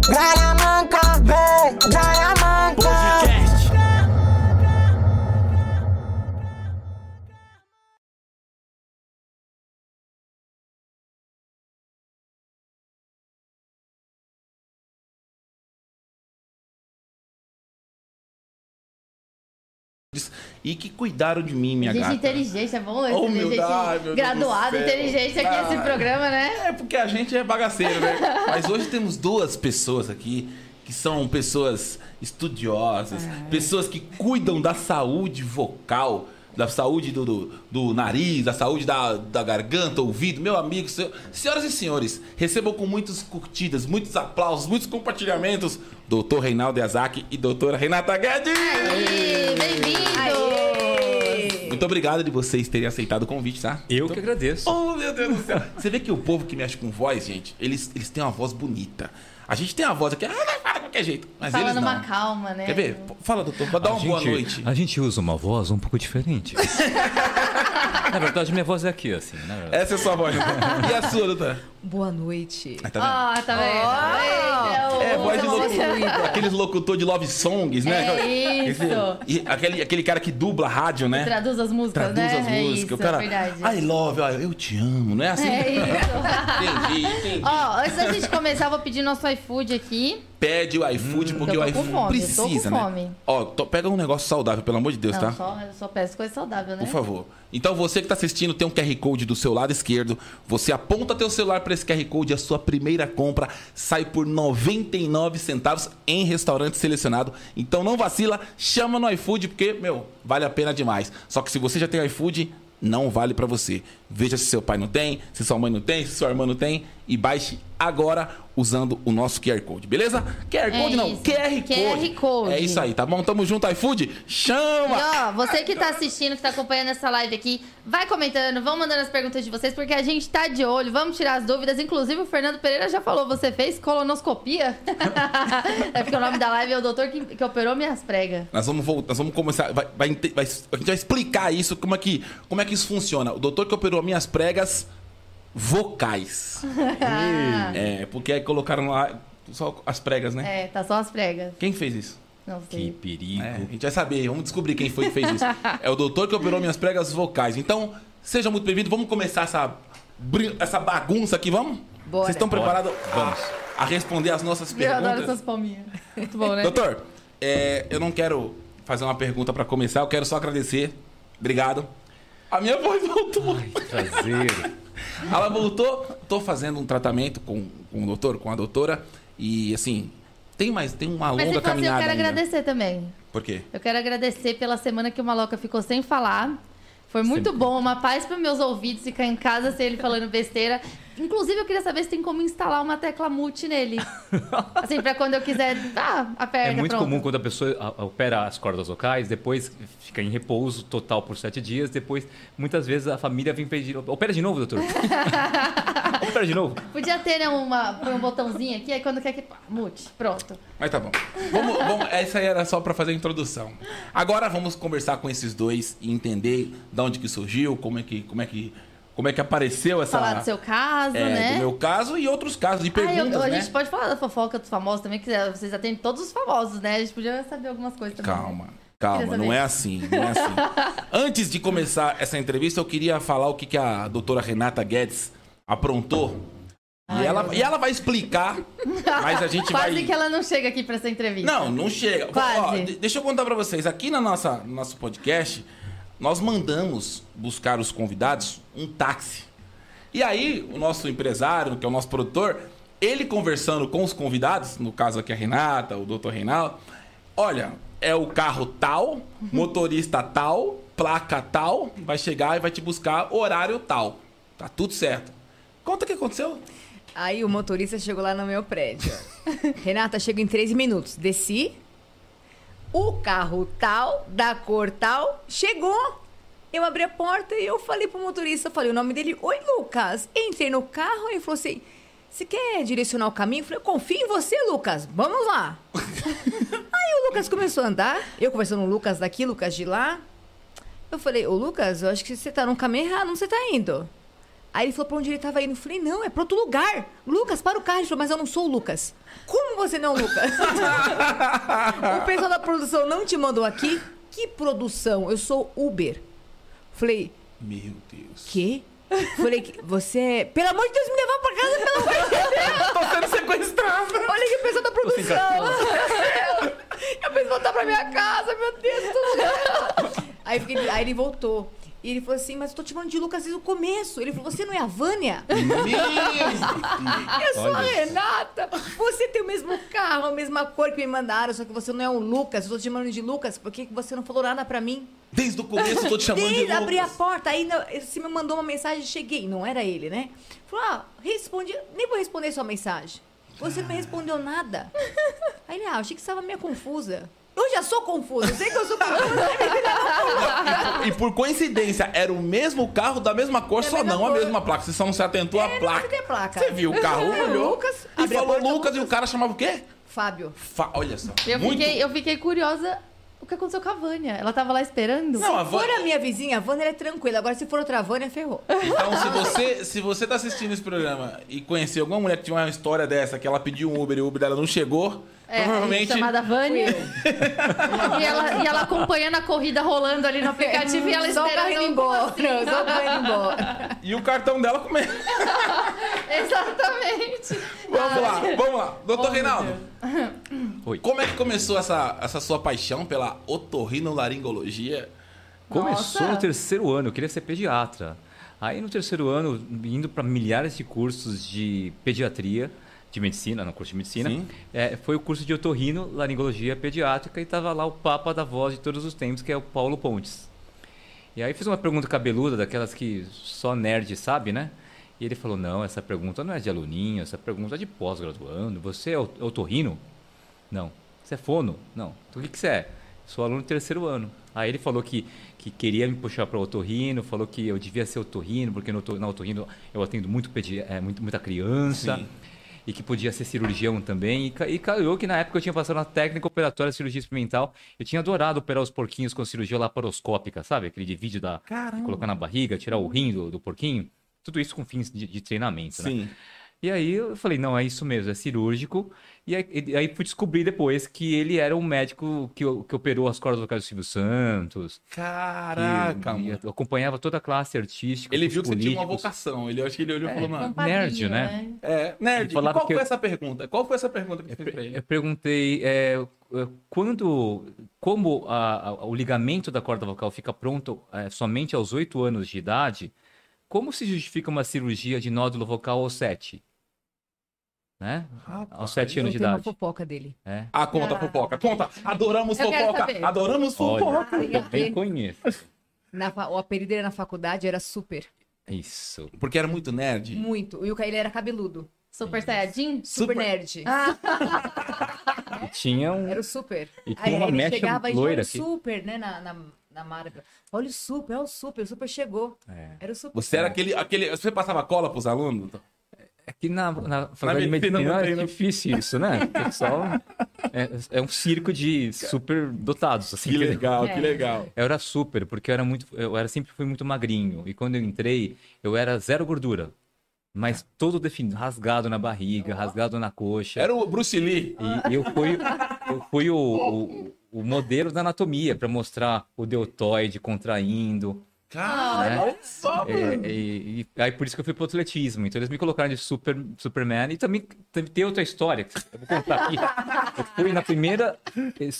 Granamanca, vem, E que cuidaram de mim, minha Gente gata. inteligente, é bom Oh, esse humildade, Deus graduado, inteligente aqui Ah. esse programa, né? É porque a gente é bagaceiro, né? Mas hoje temos duas pessoas aqui que são pessoas estudiosas, É. pessoas que cuidam da saúde vocal, da saúde do, do, do nariz, da saúde da, da garganta, ouvido. Meu amigo, seu- senhoras e senhores, recebam com muitas curtidas, muitos aplausos, muitos compartilhamentos, doutor Reinaldo Yazaki e doutora Renata Guedes! Bem-vindo! Muito obrigado de vocês terem aceitado o convite, tá? Eu que agradeço. Oh, meu Deus do céu. Você vê que o povo que mexe com voz, gente, eles, eles têm uma voz bonita. A gente tem uma voz aqui, ah, fala de qualquer jeito. Mas Fala eles não. numa calma, né? Quer ver? Fala, doutor, pra dar uma a boa gente, noite. A gente usa uma voz um pouco diferente. na verdade, minha voz é aqui, assim. Na verdade. Essa é a sua voz. doutor. E a sua, doutora? Boa noite. Aí, tá vendo? Ah, tá vendo? É, voz de locutor. Aqueles locutor de love songs, né? É Esse- isso. e aquele, aquele cara que dubla rádio, né? Traduz as músicas, Traduz né? as É músicas. isso, o cara. é verdade. I love, eu te amo, não é assim? É isso. entendi, entendi. Ó, antes da gente começar, eu vou pedir nosso iFood aqui. Pede o iFood porque eu o tô com iFood fome, eu tô com precisa, fome. né? Ó, to- pega um negócio saudável, pelo amor de Deus, Não, tá? só, eu só peço coisa saudável, né? Por favor. Então você que está assistindo tem um QR Code do seu lado esquerdo. Você aponta teu celular para esse QR Code, a sua primeira compra sai por 99 centavos em restaurante selecionado. Então não vacila, chama no iFood porque, meu, vale a pena demais. Só que se você já tem iFood, não vale para você. Veja se seu pai não tem, se sua mãe não tem, se sua irmã não tem e baixe agora usando o nosso QR Code, beleza? QR É Code não, isso. QR Code. QR Code. É isso aí, tá bom? Tamo junto iFood. Chama! E ó, você que tá assistindo, que tá acompanhando essa live aqui, vai comentando, vão mandando as perguntas de vocês, porque a gente tá de olho, vamos tirar as dúvidas. Inclusive, o Fernando Pereira já falou, você fez colonoscopia? é porque o nome da live é o doutor que, que operou minhas pregas. Nós vamos voltar, nós vamos começar, vai, vai vai- a gente vai explicar isso, como é que, como é que isso funciona. O doutor que operou minhas pregas vocais. é, porque aí colocaram lá só as pregas, né? É, tá só as pregas. Quem fez isso? Não Que sei. perigo. É, a gente vai saber, vamos descobrir quem foi que fez isso. É o doutor que operou minhas pregas vocais. Então, seja muito bem-vindo. Vamos começar essa, essa bagunça aqui, vamos? Bora. Vocês estão preparados Vamos. a, a responder as nossas Eu perguntas? adoro essas palminhas. Muito bom, né? Doutor, é, eu não quero fazer uma pergunta pra começar, eu quero só agradecer. Obrigado. A minha voz voltou. Prazer. Ela voltou. Tô fazendo um tratamento com, com o doutor, com a doutora. E assim, tem mais, tem uma Mas longa se fosse, eu caminhada. quero ainda. agradecer também. Por quê? Eu quero agradecer pela semana que o Maloca ficou sem falar. Foi muito Sempre. bom, uma paz para meus ouvidos ficar em casa sem ele falando besteira. Inclusive, eu queria saber se tem como instalar uma tecla mute nele. Assim, pra quando eu quiser. Ah, aperta, É muito pronto. comum quando a pessoa opera as cordas vocais, depois fica em repouso total por sete dias, depois muitas vezes a família vem pedir. Opera de novo, doutor. opera de novo. Podia ter né, uma, um botãozinho aqui, aí quando quer que. pá, Mute. Pronto. Mas tá bom. Vamos, vamos- essa aí era só pra fazer a introdução. Agora vamos conversar com esses dois e entender de onde que surgiu, como é que, como é que, como é que apareceu essa. Falar do seu caso, é, né? do meu caso e outros casos, e Ah, eu- perguntas, a né? gente pode falar da fofoca dos famosos também, que vocês atendem todos os famosos, né? A gente podia saber algumas coisas também. né? Calma, calma, não é assim, não é assim. Antes de começar essa entrevista, eu queria falar o que, que a doutora Renata Guedes aprontou. E, Ai, ela, meu e ela vai explicar, mas a gente Quase vai. que ela não chega aqui pra essa entrevista. Não, não chega. Quase. Ó, de- deixa eu contar pra vocês. Aqui na nossa, no nosso podcast, nós mandamos buscar os convidados um táxi. E aí, o nosso empresário, que é o nosso produtor, ele conversando com os convidados, no caso aqui a Renata, o doutor Reinaldo, olha, é o carro tal, motorista tal, placa tal, vai chegar e vai te buscar horário tal. Tá tudo certo. Conta o que aconteceu. Aí o motorista chegou lá no meu prédio. Renata, chego em três minutos. Desci. O carro tal, da cor tal, chegou. Eu abri a porta e eu falei pro motorista, falei o nome dele. Oi, Lucas. Entrei no carro e ele falou assim: você quer direcionar o caminho? Eu falei, eu confio em você, Lucas. Vamos lá. Aí o Lucas começou a andar. Eu conversando com o Lucas daqui, Lucas de lá. Eu falei, ô Lucas, eu acho que você tá no caminho errado, onde você tá indo? Aí ele falou pra onde ele tava indo. Eu falei, não, é pra outro lugar. Lucas, para o carro. Ele falou, mas eu não sou o Lucas. Como você não é Lucas? o pessoal da produção não te mandou aqui? Que produção? Eu sou Uber. Falei, Meu Deus. quê? Falei, que você é... Pelo amor de Deus, me levar pra casa, pelo amor de Deus. Tô sendo sequestrado. Olha que pessoal da produção. Eu pensei voltar pra minha casa, meu Deus. Tudo. Aí, fiquei- aí ele voltou. E ele falou assim, mas eu tô te chamando de Lucas desde o começo. Ele falou, você não é a Vânia? Eu sou a. Renata. Você tem o mesmo carro, a mesma cor que me mandaram, só que você não é o Lucas. Eu tô te chamando de Lucas, por que que você não falou nada pra mim? Desde o começo eu tô te chamando de Desde abrir a Lucas. porta, aí você me mandou uma mensagem, cheguei, não era ele, né? Falou, ah, respondi, nem vou responder sua mensagem. Você não me respondeu nada. Aí ele, ah, achei que você estava meio confusa. Eu já sou confusa, eu sei que eu sou confusa. E por coincidência, era o mesmo carro da mesma cor, É a só mesma não a cor. mesma placa. Você só não se atentou à É, placa. a placa. Você viu o carro, É, olhou Lucas, e a falou porta, Lucas e Lucas. o cara chamava o quê? Fábio. Fa- Olha só. Eu muito... fiquei, eu fiquei curiosa o que aconteceu com a Vânia. Ela tava lá esperando. Não, a Se for Vânia- a minha vizinha, a Vânia ela é tranquila. Agora, se for outra Vânia, ferrou. Então, se você, se você tá assistindo esse programa e conhecer alguma mulher que tinha uma história dessa, que ela pediu um Uber e o Uber dela não chegou, É, provavelmente. chamada Vânia. e, ela, e ela acompanhando a corrida rolando ali no aplicativo e ela só o esperando. indo embora. assim? Só indo embora. E o cartão dela comendo. Exatamente. Vamos lá, vamos lá. Doutor Reinaldo, Oi. como é que começou essa, essa sua paixão pela otorrinolaringologia? Começou Nossa. no terceiro ano, eu queria ser pediatra. Aí no terceiro ano, indo para milhares de cursos de pediatria, de medicina, no curso de medicina, é, foi o curso de otorrino, laringologia pediátrica e tava lá o papa da voz de todos os tempos, que é o Paulo Pontes. E aí fiz uma pergunta cabeluda, daquelas que só nerd sabe, né? E ele falou, não, essa pergunta não é de aluninho, essa pergunta é de pós-graduando. Você é ot- otorrino? Não. Você é fono? Não. Então o que, que você é? Sou aluno do terceiro ano. Aí ele falou que, que queria me puxar para otorrino, falou que eu devia ser otorrino, porque no, na otorrino eu atendo muito, pedi é, muito muita criança. Sim. E que podia ser cirurgião também. E, e calhou que na época eu tinha passado na técnica operatória de cirurgia experimental. Eu tinha adorado operar os porquinhos com cirurgia laparoscópica, sabe? Aquele de vídeo da, colocar na barriga, tirar o rim do, do porquinho. Tudo isso com fins de, de treinamento, né? Sim. E aí eu falei, não, é isso mesmo, é cirúrgico. E aí, e aí fui descobrir depois que ele era um médico que, que operou as cordas vocais do Silvio Santos. Caraca, e mano. acompanhava toda a classe artística. Ele viu que você tinha uma vocação. Ele, acho que ele olhou e falou, mano. Nerd, né? É, nerd. Qual que foi eu- essa pergunta? Qual foi essa pergunta que você fez pra ele? Eu perguntei é, é, quando, como a- a- o ligamento da corda vocal fica pronto é, somente aos 8 anos de idade, como se justifica uma cirurgia de nódulo vocal aos 7? Né? Aos 7 anos de Tem uma idade. fofoca dele. É. Ah, conta, fofoca. Conta. Adoramos fofoca. Adoramos fofoca. Olha, Tem a eu bem conheço. Na o apelido dele na faculdade era super. Isso. Porque era muito nerd. Muito. E o ele era cabeludo. Super Saiyajin? Super, Super. nerd. E tinha um. Era o super. E tinha Aí uma ele mecha chegava e loira olha o aqui. super, né, na, na, na Marvel. Olha o super, olha o super. O super chegou. É. Era o super. Você era aquele, aquele. Você passava cola pros alunos? Aqui na, na faculdade de medicina medicina é né? difícil isso, né? O pessoal é, é um circo de super dotados, assim. Que legal, É. que legal. Eu era super, porque eu era muito, eu era sempre fui muito magrinho. E quando eu entrei, eu era zero gordura. Mas todo definido, rasgado na barriga, rasgado na coxa. Era o Bruce Lee. E, e eu fui, eu fui o, o, o modelo da anatomia para mostrar o deltoide contraindo. Cara, né? olha só, É, mano. e, e aí por isso que eu fui pro atletismo. Então eles me colocaram de super, Superman. E também tem outra história que eu vou contar aqui. Eu fui na primeira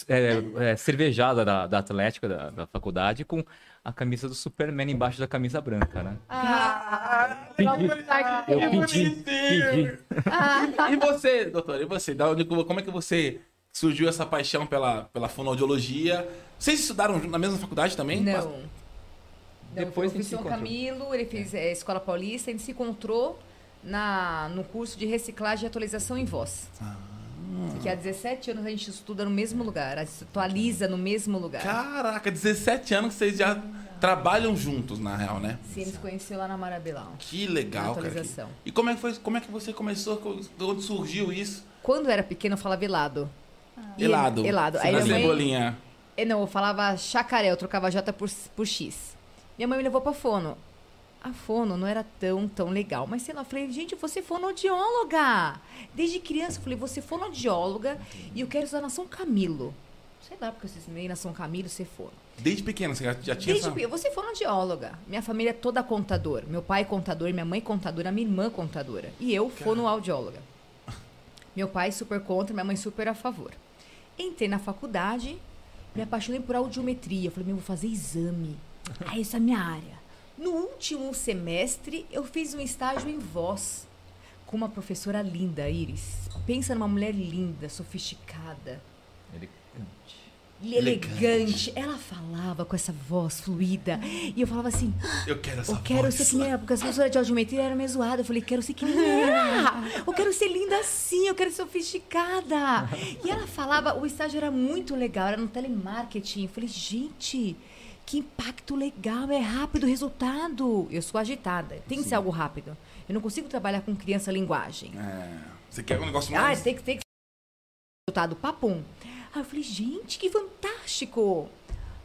é, é, cervejada da, da Atlética, da, da faculdade, com a camisa do Superman embaixo da camisa branca, né? Ah, Pedi, que eu pedi, pedi. E você, doutor? E você? Da onde, como é que você surgiu essa paixão pela, pela fonoaudiologia? Vocês estudaram na mesma faculdade também? Não. Depois gente se São encontrou. Camilo, ele fez é, Escola Paulista, a gente se encontrou na, no curso de reciclagem e atualização em voz. Ah. Que há 17 anos a gente estuda no mesmo lugar, a gente atualiza no mesmo lugar. Caraca, 17 anos que vocês já trabalham juntos, na real, né? Sim, ele se conheceu lá na Marabelão. Que legal, cara. E como é que foi? Como é que você começou? De onde surgiu isso? Quando eu era pequena, eu falava helado. E- Helado. Helado. Aí minha mãe, cebolinha. Eh, Não, eu falava chacaré, eu trocava J por, por X. Minha mãe me levou pra fono. a fono não era tão, tão legal. Mas sei lá, eu falei, gente, você é fonoaudióloga. Desde criança, eu falei, você é fonoaudióloga e eu quero estudar na São Camilo. Sei lá, porque eu ensinei na São Camilo ser fono. Desde pequena, você já, tinha Desde essa... pequena, você é fonoaudióloga. Minha família é toda contador. Meu pai é contador, minha mãe é contadora, minha irmã é contadora. E eu, fonoaudióloga. Meu pai super contra, minha mãe super a favor. Entrei na faculdade, me apaixonei por audiometria. Falei, meu, vou fazer exame. Ah, essa é a minha área. No último semestre, eu fiz um estágio em voz com uma professora linda, Iris. Pensa numa mulher linda, sofisticada, Elegante. elegante. Ela falava com essa voz fluida. E eu falava assim: Eu quero essa eu quero voz. ser que nem ela, porque as professoras de audiometria eram meio zoadas. Eu falei, quero ser que nem ela. Eu quero ser linda assim, eu quero ser sofisticada. E ela falava, o estágio era muito legal, era no telemarketing. Eu falei, gente, que impacto legal, é rápido o resultado. Eu sou agitada, tem que ser algo rápido. Eu não consigo trabalhar com criança linguagem. É, você quer um negócio Ah, mais... tem que ter que resultado papum. Aí eu falei, gente, que fantástico!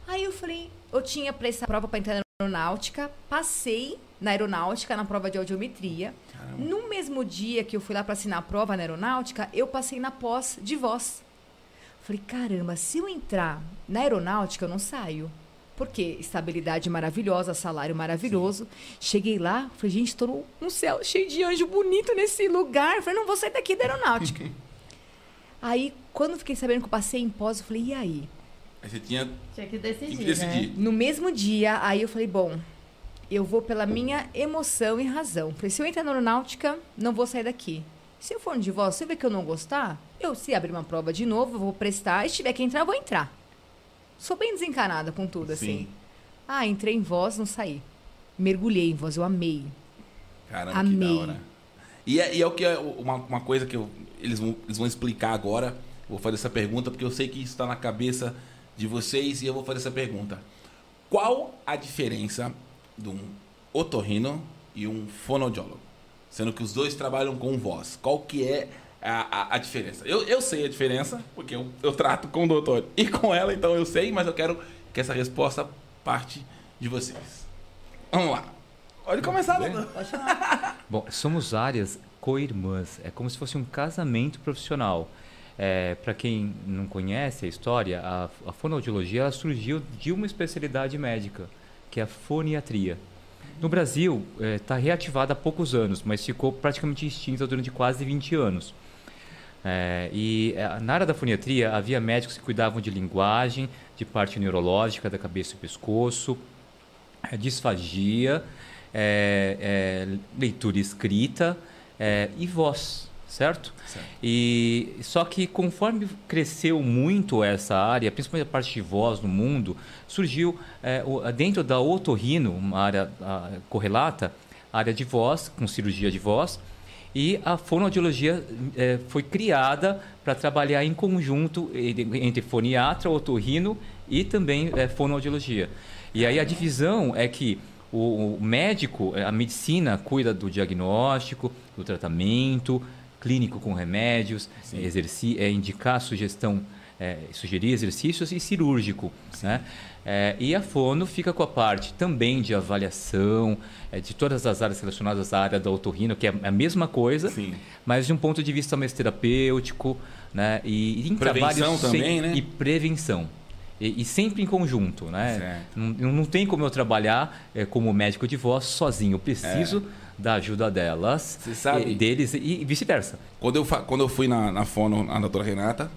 Aí eu falei, eu tinha para essa prova para entrar na aeronáutica, passei na aeronáutica na prova de audiometria. No mesmo dia que eu fui lá para assinar a prova na aeronáutica, eu passei na pós de voz. Falei, caramba, se eu entrar na aeronáutica, eu não saio. Porque estabilidade maravilhosa, salário maravilhoso. Cheguei lá, falei, gente, estou num- céu cheio de anjo bonito nesse lugar. Falei, não vou sair daqui da aeronáutica. aí, quando fiquei sabendo que eu passei em pós, eu falei, e aí? Aí você tinha, Tinha que tinha decidir, que decidir. né? No mesmo dia, aí eu falei, bom, eu vou pela minha emoção e razão. Falei, se eu entrar na aeronáutica, não vou sair daqui. Se eu for no de voz, se eu ver que eu não gostar, eu se abrir uma prova de novo, eu vou prestar, e se tiver que entrar, eu vou entrar. Sou bem desencanada com tudo, assim. Sim. Ah, entrei em voz, não saí. Mergulhei em voz, eu amei. Caramba, que Amei. da hora. E é, e é o que é uma, uma coisa que eu- eles, vão, eles vão explicar agora. Vou fazer essa pergunta porque eu sei que isso está na cabeça de vocês e eu vou fazer essa pergunta. Qual a diferença de um otorrino e um fonoaudiólogo? Sendo que os dois trabalham com voz. Qual que é a, a, a diferença? Eu, eu sei a diferença, porque eu, eu trato com o doutor e com ela, então eu sei, mas eu quero que essa resposta parte de vocês. Vamos lá. Pode começar, doutor. Bom, somos áreas co-irmãs. É como se fosse um casamento profissional. É, Para quem não conhece a história, a, a fonoaudiologia ela surgiu de uma especialidade médica, que é a foniatria. No Brasil, está reativada há poucos anos, mas ficou praticamente extinta durante quase 20 anos. É, e é, na área da foniatria havia médicos que cuidavam de linguagem, de parte neurológica da cabeça e pescoço, é, disfagia, é, é, leitura escrita é, e voz, certo? Certo. E só que conforme cresceu muito essa área, principalmente a parte de voz no mundo, surgiu dentro da otorrino, uma área ah, correlata, a área de voz com cirurgia de voz. E a fonoaudiologia eh, foi criada para trabalhar em conjunto entre foniatra, otorrino e também eh, fonoaudiologia. E aí a divisão é que o, o médico, eh, a medicina cuida do diagnóstico, do tratamento, clínico com remédios, exerci eh, indicar sugestão, eh, sugerir exercícios e cirúrgico. Né? Eh, e a fono fica com a parte também de avaliação, eh, de todas as áreas relacionadas à área da otorrino, que é a mesma coisa, Sim. mas de um ponto de vista mais terapêutico, né? E, e em Prevenção trabalho sem- também, né? E prevenção. E, e sempre em conjunto, né? Não, não tem como eu trabalhar eh, como médico de voz sozinho. Eu preciso da ajuda delas, eh, deles e, e vice-versa. Quando eu, quando eu fui na, na fono, na doutora Renata,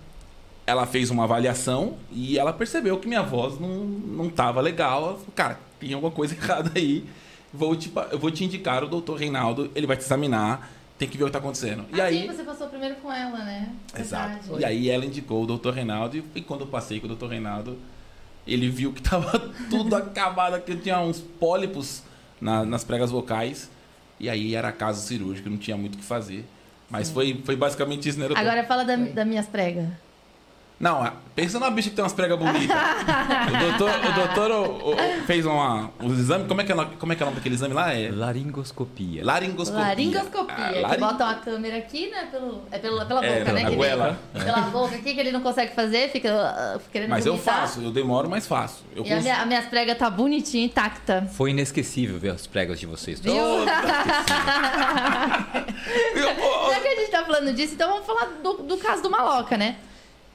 ela fez uma avaliação e ela percebeu que minha voz não, não tava legal. Ela falou, cara, tem alguma coisa errada aí. Vou te, eu vou te indicar o doutor Reinaldo, ele vai te examinar, tem que ver o que tá acontecendo. E Assim aí... você passou primeiro com ela, né? Exato. Verdade. E aí ela indicou o doutor Reinaldo e, e quando eu passei com o doutor Reinaldo, ele viu que tava tudo acabado, que eu tinha uns pólipos na- nas pregas vocais. E aí era caso cirúrgico, não tinha muito o que fazer. Mas foi, foi basicamente isso, né? Agora fala da, das minhas pregas. Não, é- pensa numa bicha que tem umas pregas bonitas. o doutor, o doutor o- o- fez uma, uns exames. Como é, que é, o nome- como é que é o nome daquele exame lá? É Laringoscopia. laringoscopia. Laringoscopia, Ah, que laring- bota uma câmera aqui, né? Pelo, é pelo, pela boca, É, pela né? que ele- goela. pela boca aqui que ele não consegue fazer, fica uh, querendo Mas eu vomitar. faço, eu demoro, mas faço. Eu E a cons- minha, a minhas pregas tá bonitinha, intacta. Foi inesquecível ver as pregas de vocês. Viu? Eu- Já que a gente tá falando disso, então vamos falar do, do caso do Maloca, né?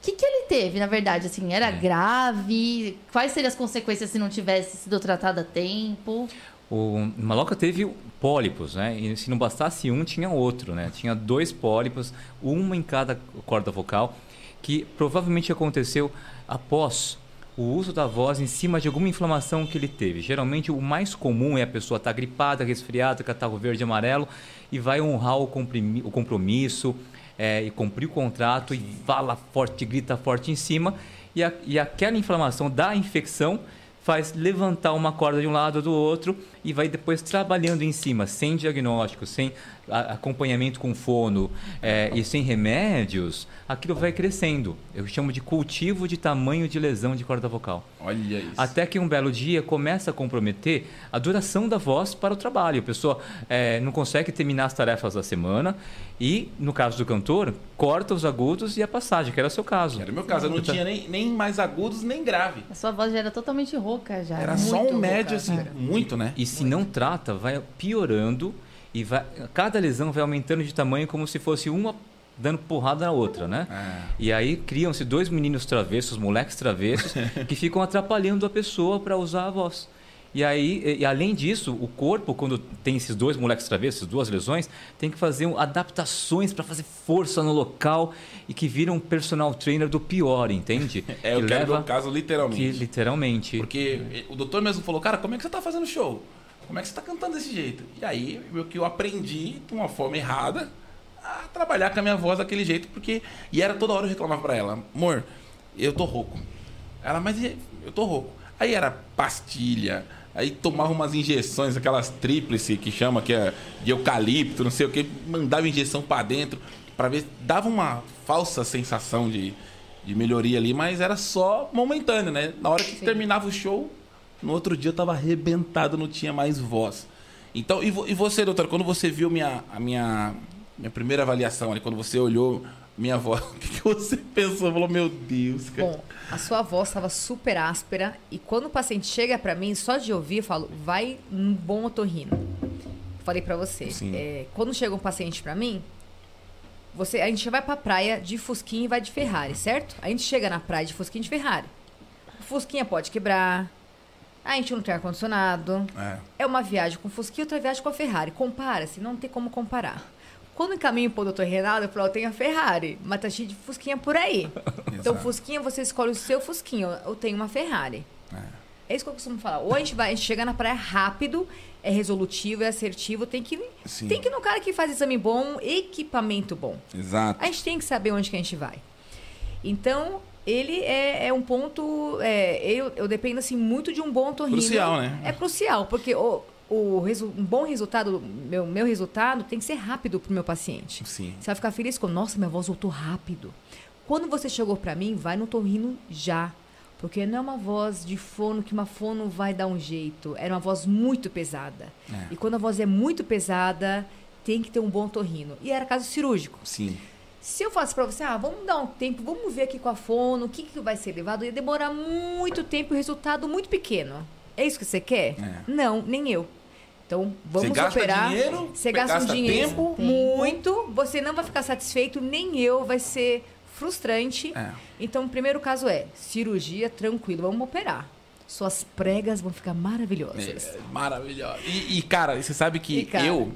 O que, que ele teve, na verdade? Assim, É. era grave? Quais seriam as consequências se não tivesse sido tratado a tempo? O Maloca teve pólipos, né? E se não bastasse um, tinha outro, né? Tinha dois pólipos, uma em cada corda vocal, que provavelmente aconteceu após o uso da voz em cima de alguma inflamação que ele teve. Geralmente o mais comum é a pessoa estar gripada, resfriada, catarro verde e amarelo e vai honrar o, o compromisso é, e cumprir o contrato e fala forte, grita forte em cima. E, a- e aquela inflamação da infecção faz levantar uma corda de um lado ou do outro e vai depois trabalhando em cima, sem diagnóstico, sem acompanhamento com fono é, e sem remédios, aquilo vai crescendo. Eu chamo de cultivo de tamanho de lesão de corda vocal. Olha isso. Até que um belo dia começa a comprometer a duração da voz para o trabalho. A pessoa é, não consegue terminar as tarefas da semana e, no caso do cantor, corta os agudos e a passagem, que era o seu caso. Era o meu caso, eu não tinha nem, nem mais agudos nem grave. A sua voz já era totalmente rouca já. Era só um médio, rouca, assim, cara. muito, né? E se não trata, vai piorando e vai, cada lesão vai aumentando de tamanho como se fosse uma dando porrada na outra, né? É. E aí criam-se dois meninos travessos, moleques travessos, que ficam atrapalhando a pessoa para usar a voz. E aí, e, além disso, o corpo, quando tem esses dois moleques travessos, duas lesões, tem que fazer adaptações para fazer força no local e que vira um personal trainer do pior, entende? É, eu que quero leva meu caso literalmente. que literalmente. Porque o doutor mesmo falou, cara, como é que você tá fazendo show? Como é que você tá cantando desse jeito? E aí, meio que eu aprendi, de uma forma errada, a trabalhar com a minha voz daquele jeito, porque... E era toda hora eu reclamava pra ela, amor, eu tô rouco. Ela, mas eu tô rouco. Aí era pastilha, aí tomava umas injeções, aquelas tríplice que chama, que é de eucalipto, não sei o que, mandava injeção pra dentro, pra ver, dava uma falsa sensação de, de melhoria ali, mas era só momentâneo, né? Na hora que terminava o show, no outro dia eu tava arrebentado, não tinha mais voz. Então, e, vo- e você, doutor, quando você viu minha, a minha, minha primeira avaliação ali, quando você olhou minha voz, o que, que você pensou? Falou, meu Deus, cara. Bom, a sua voz estava super áspera e quando o paciente chega pra mim, só de ouvir, eu falo, vai um bom otorrino. Falei pra você. É, quando chega um paciente pra mim, você, a gente vai pra praia de Fusquinha e vai de Ferrari, certo? A gente chega na praia de Fusquinha e de Ferrari. O Fusquinha pode quebrar. A gente não tem ar-condicionado. É. É uma viagem com Fusquinha outra viagem com a Ferrari. Compara-se, não tem como comparar. Quando encaminho pro doutor Renato, eu falo, eu tenho a Ferrari, mas tá cheio de Fusquinha por aí. então. Fusquinha, você escolhe o seu Fusquinha. Eu tenho uma Ferrari. É isso que eu costumo falar. Ou a gente vai, a gente chega na praia rápido, é resolutivo, é assertivo, tem que, Sim. tem que ir no cara que faz exame bom, equipamento bom. Exato. A gente tem que saber onde que a gente vai. Então, ele é, é um ponto. é, eu, eu dependo assim muito de um bom torrino. Crucial, né? É crucial, porque o, o um bom resultado, meu, meu resultado, tem que ser rápido pro meu paciente. Sim. Você vai ficar feliz com, nossa, minha voz voltou rápido. Quando você chegou pra mim, vai no torrino já. Porque não é uma voz de fono que uma fono vai dar um jeito. Era uma voz muito pesada. É. E quando a voz é muito pesada, tem que ter um bom torrino. E era caso cirúrgico. Sim. Se eu falasse pra você, ah, vamos dar um tempo, vamos ver aqui com a fono, o que, que vai ser levado, ia demorar muito tempo e o resultado muito pequeno. É isso que você quer? É. Não, nem eu. Então, vamos Você gasta operar. dinheiro, você gasta, gasta um dinheiro tempo. muito, você não vai ficar satisfeito, nem eu, vai ser frustrante. É. Então, o primeiro caso é cirurgia, tranquilo, vamos operar. Suas pregas vão ficar maravilhosas. É, maravilhoso. E, e, cara, você sabe que cara? eu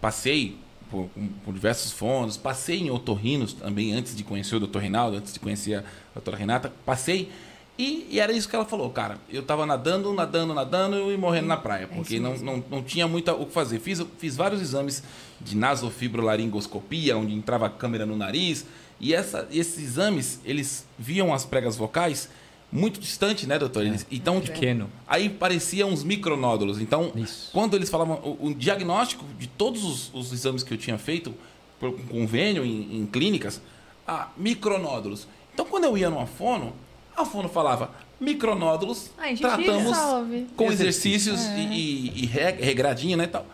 passei por, por diversos fondos, passei em otorrinos também, antes de conhecer o doutor Reinaldo, antes de conhecer a doutora Renata, passei. E, e era isso que ela falou, cara. Eu tava nadando, nadando, nadando e morrendo na praia, porque É não, não, não tinha muito o que fazer. Fiz, fiz vários exames de nasofibrolaringoscopia, onde entrava a câmera no nariz, e essa, esses exames, eles viam as pregas vocais muito distante, né, doutor? Eles, então, tipo, Pequeno. Aí parecia uns micronódulos. Então, Isso. quando eles falavam o, o diagnóstico de todos os, os exames que eu tinha feito por um convênio em, em clínicas, ah, micronódulos. Então, quando eu ia numa fono, a fono falava micronódulos, Ai, gente, tratamos salve. com exercícios É. e, e, e re- regradinha, né, e tal.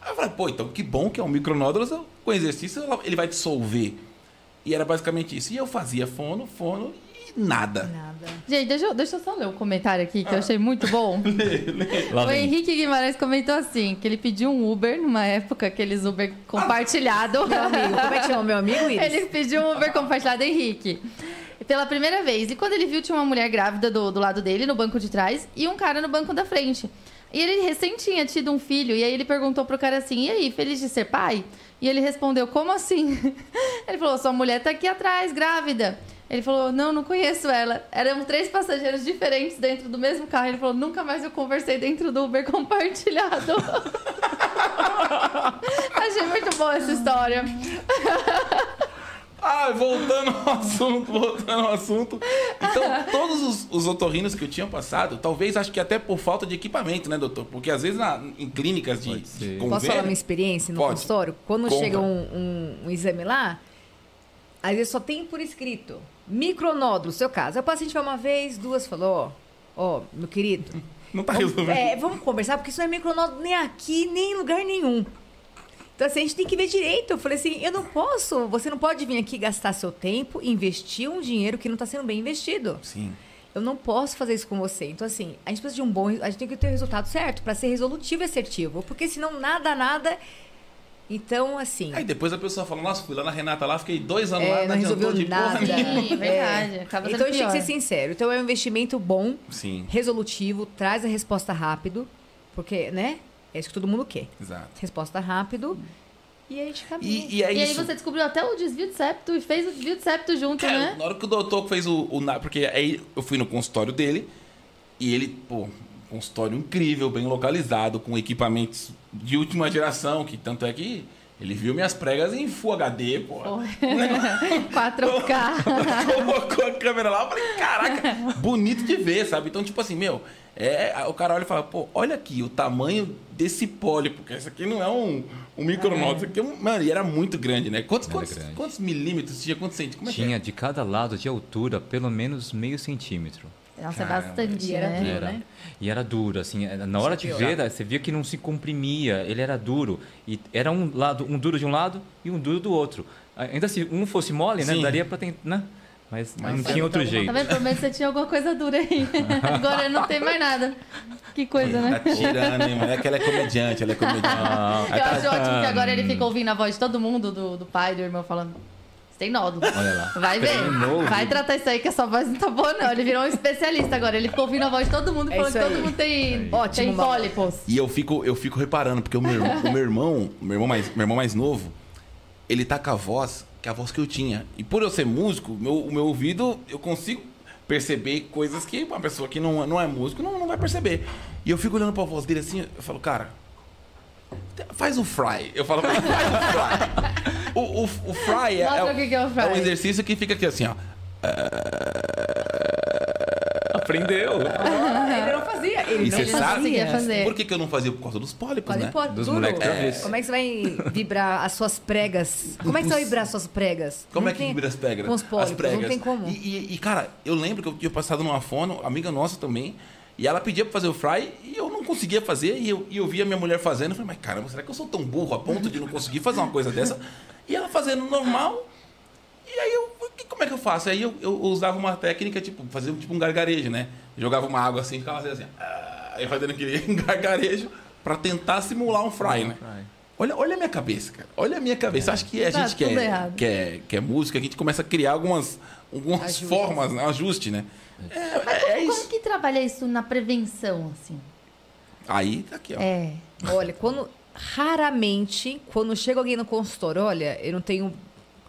Aí eu falei, pô, então que bom que é um micronódulos, com exercício ele vai dissolver. E era basicamente isso. E eu fazia fono, fono e nada. Nada. Gente, deixa eu, deixa eu só ler um comentário aqui que eu achei muito bom. Lá o vem. Henrique Guimarães comentou assim: que ele pediu um Uber numa época, aqueles Uber compartilhado. Meu amigo, como é que chama meu amigo, Iris? Ele pediu um Uber compartilhado, Henrique. Pela primeira vez. E quando ele viu, tinha uma mulher grávida do, do lado dele, no banco de trás, e um cara no banco da frente. E ele recém tinha tido um filho, e aí ele perguntou pro cara assim: e aí, feliz de ser pai? E ele respondeu: como assim? Ele falou: sua mulher tá aqui atrás, grávida. Ele falou: não, não conheço ela. Eram três passageiros diferentes dentro do mesmo carro. Ele falou: nunca mais eu conversei dentro do Uber compartilhado. Achei muito boa essa história. Ah, voltando ao assunto, voltando ao assunto. Então, todos os, os otorrinos que eu tinha passado, talvez acho que até por falta de equipamento, né, doutor? Porque às vezes na- em clínicas de, de Posso convênio... falar uma experiência no Pode. consultório? Quando Conta. chega um, um- um exame lá, às vezes só tem por escrito. Micronódulo, seu caso. O paciente vai uma vez, duas, falou, ó, ó, meu querido, Não tá vamos, resolvendo. é, vamos conversar, porque isso não é micronódulo nem aqui, nem em lugar nenhum. Então, assim, a gente tem que ver direito. Eu falei assim, eu não posso, você não pode vir aqui gastar seu tempo, investir um dinheiro que não está sendo bem investido. Sim. Eu não posso fazer isso com você. Então, assim, a gente precisa de um bom. A gente tem que ter o resultado certo para ser resolutivo e assertivo. Porque senão nada, nada. Então, assim. Aí depois a pessoa fala, nossa, fui lá na Renata lá, fiquei dois anos lá, É, não, não adiantou resolveu de porra nada. nenhuma. Sim, verdade. Acaba sendo então, a gente tem que ser sincero. Então, é um investimento bom, Sim, resolutivo, traz a resposta rápido. Porque, né? É isso que todo mundo quer. exato. Resposta rápido. E a gente caminha. E, e é E aí você descobriu até o desvio de septo e fez o desvio de septo junto, Cara, né? na hora que o doutor fez o, o Porque aí eu fui no consultório dele e ele, pô, consultório incrível, bem localizado, com equipamentos de última geração, que tanto é que ele viu minhas pregas em Full HD, pô. 4K. Colocou a câmera lá, eu falei, caraca, bonito de ver, sabe? Então, tipo assim, meu, é, o cara olha e fala, pô, olha aqui o tamanho desse pólipo, porque isso aqui não é um, um micronódulo, isso aqui é um. Mano, e era muito grande, né? Quantos, Era quantos, grande. quantos milímetros tinha? Quantos centímetros? Como é que Tinha de cada lado de altura pelo menos meio centímetro. Nossa, é Caramba, bastante, e era né? duro. Era. né? E era duro, assim, era- na hora de ver, pior. você via que não se comprimia, ele era duro. E era um lado, um duro de um lado e um duro do outro. Ainda se um fosse mole, né? Sim. Daria pra tentar, né? Mas, Mas não tinha outro jeito. Tá vendo? Pelo menos você tinha alguma coisa dura aí. Agora não tem mais nada. Que coisa, Tá né? tirando, hein, mano? É que ela é comediante, ela é comediante. Ah, Eu tá- acho ótimo que agora ele fica ouvindo a voz de todo mundo, do, do pai, do irmão, falando. Você tem nódulo. Olha lá. Vai ver. Treinou, Vai viu? tratar isso aí que a sua voz não tá boa, não. Ele virou um especialista agora. Ele ficou ouvindo a voz de todo mundo É falando que todo mundo tem, Ótimo, tem pólipos. E eu fico, eu fico reparando, porque o meu, irmão- o meu irmão, o meu irmão, mais, meu irmão mais novo, ele tá com a voz, que é a voz que eu tinha. E por eu ser músico, meu, o meu ouvido, eu consigo perceber coisas que uma pessoa que não, não é músico não, não vai perceber. E eu fico olhando pra voz dele assim, eu falo, cara, faz o fry. Eu falo, faz o fry. O, o, o fry é, Mostra é, o que que é o fry. é um exercício que fica aqui assim, ó. Aprendeu. Ele não fazia. Ele E não você não sabe? Por que, que eu não fazia? Por causa dos pólipos, né? Dos duro. moleques É. Como é que você vai vibrar as suas pregas? Como é que você vai vibrar as suas pregas? Como Não é que tem- vibra as pregas? Com os pólipos, as pregas. não tem como. E, e- e, cara, eu lembro que eu tinha passado numa fono, amiga nossa também, e ela pedia pra fazer o fry e eu não conseguia fazer, e eu, e eu via minha mulher fazendo, eu falei, mas caramba, será que eu sou tão burro a ponto de não conseguir fazer uma coisa dessa? E ela fazendo normal, e aí eu, como é que eu faço? Aí eu, eu usava uma técnica, tipo, fazer tipo um gargarejo, né? Jogava uma água assim, ficava fazendo assim, ah, aí fazendo aquele gargarejo pra tentar simular um fry, né? Olha, olha a minha cabeça, cara. Olha a minha cabeça. Acho que a Tá gente que tudo é, errado. que, é, que é música, a gente começa a criar algumas, algumas Ajustes. formas, né? ajuste, né? É, Mas é, como, é como isso. que trabalha isso na prevenção, assim? Aí tá aqui, ó. É. Olha, quando raramente, quando chega alguém no consultório, olha, eu não tenho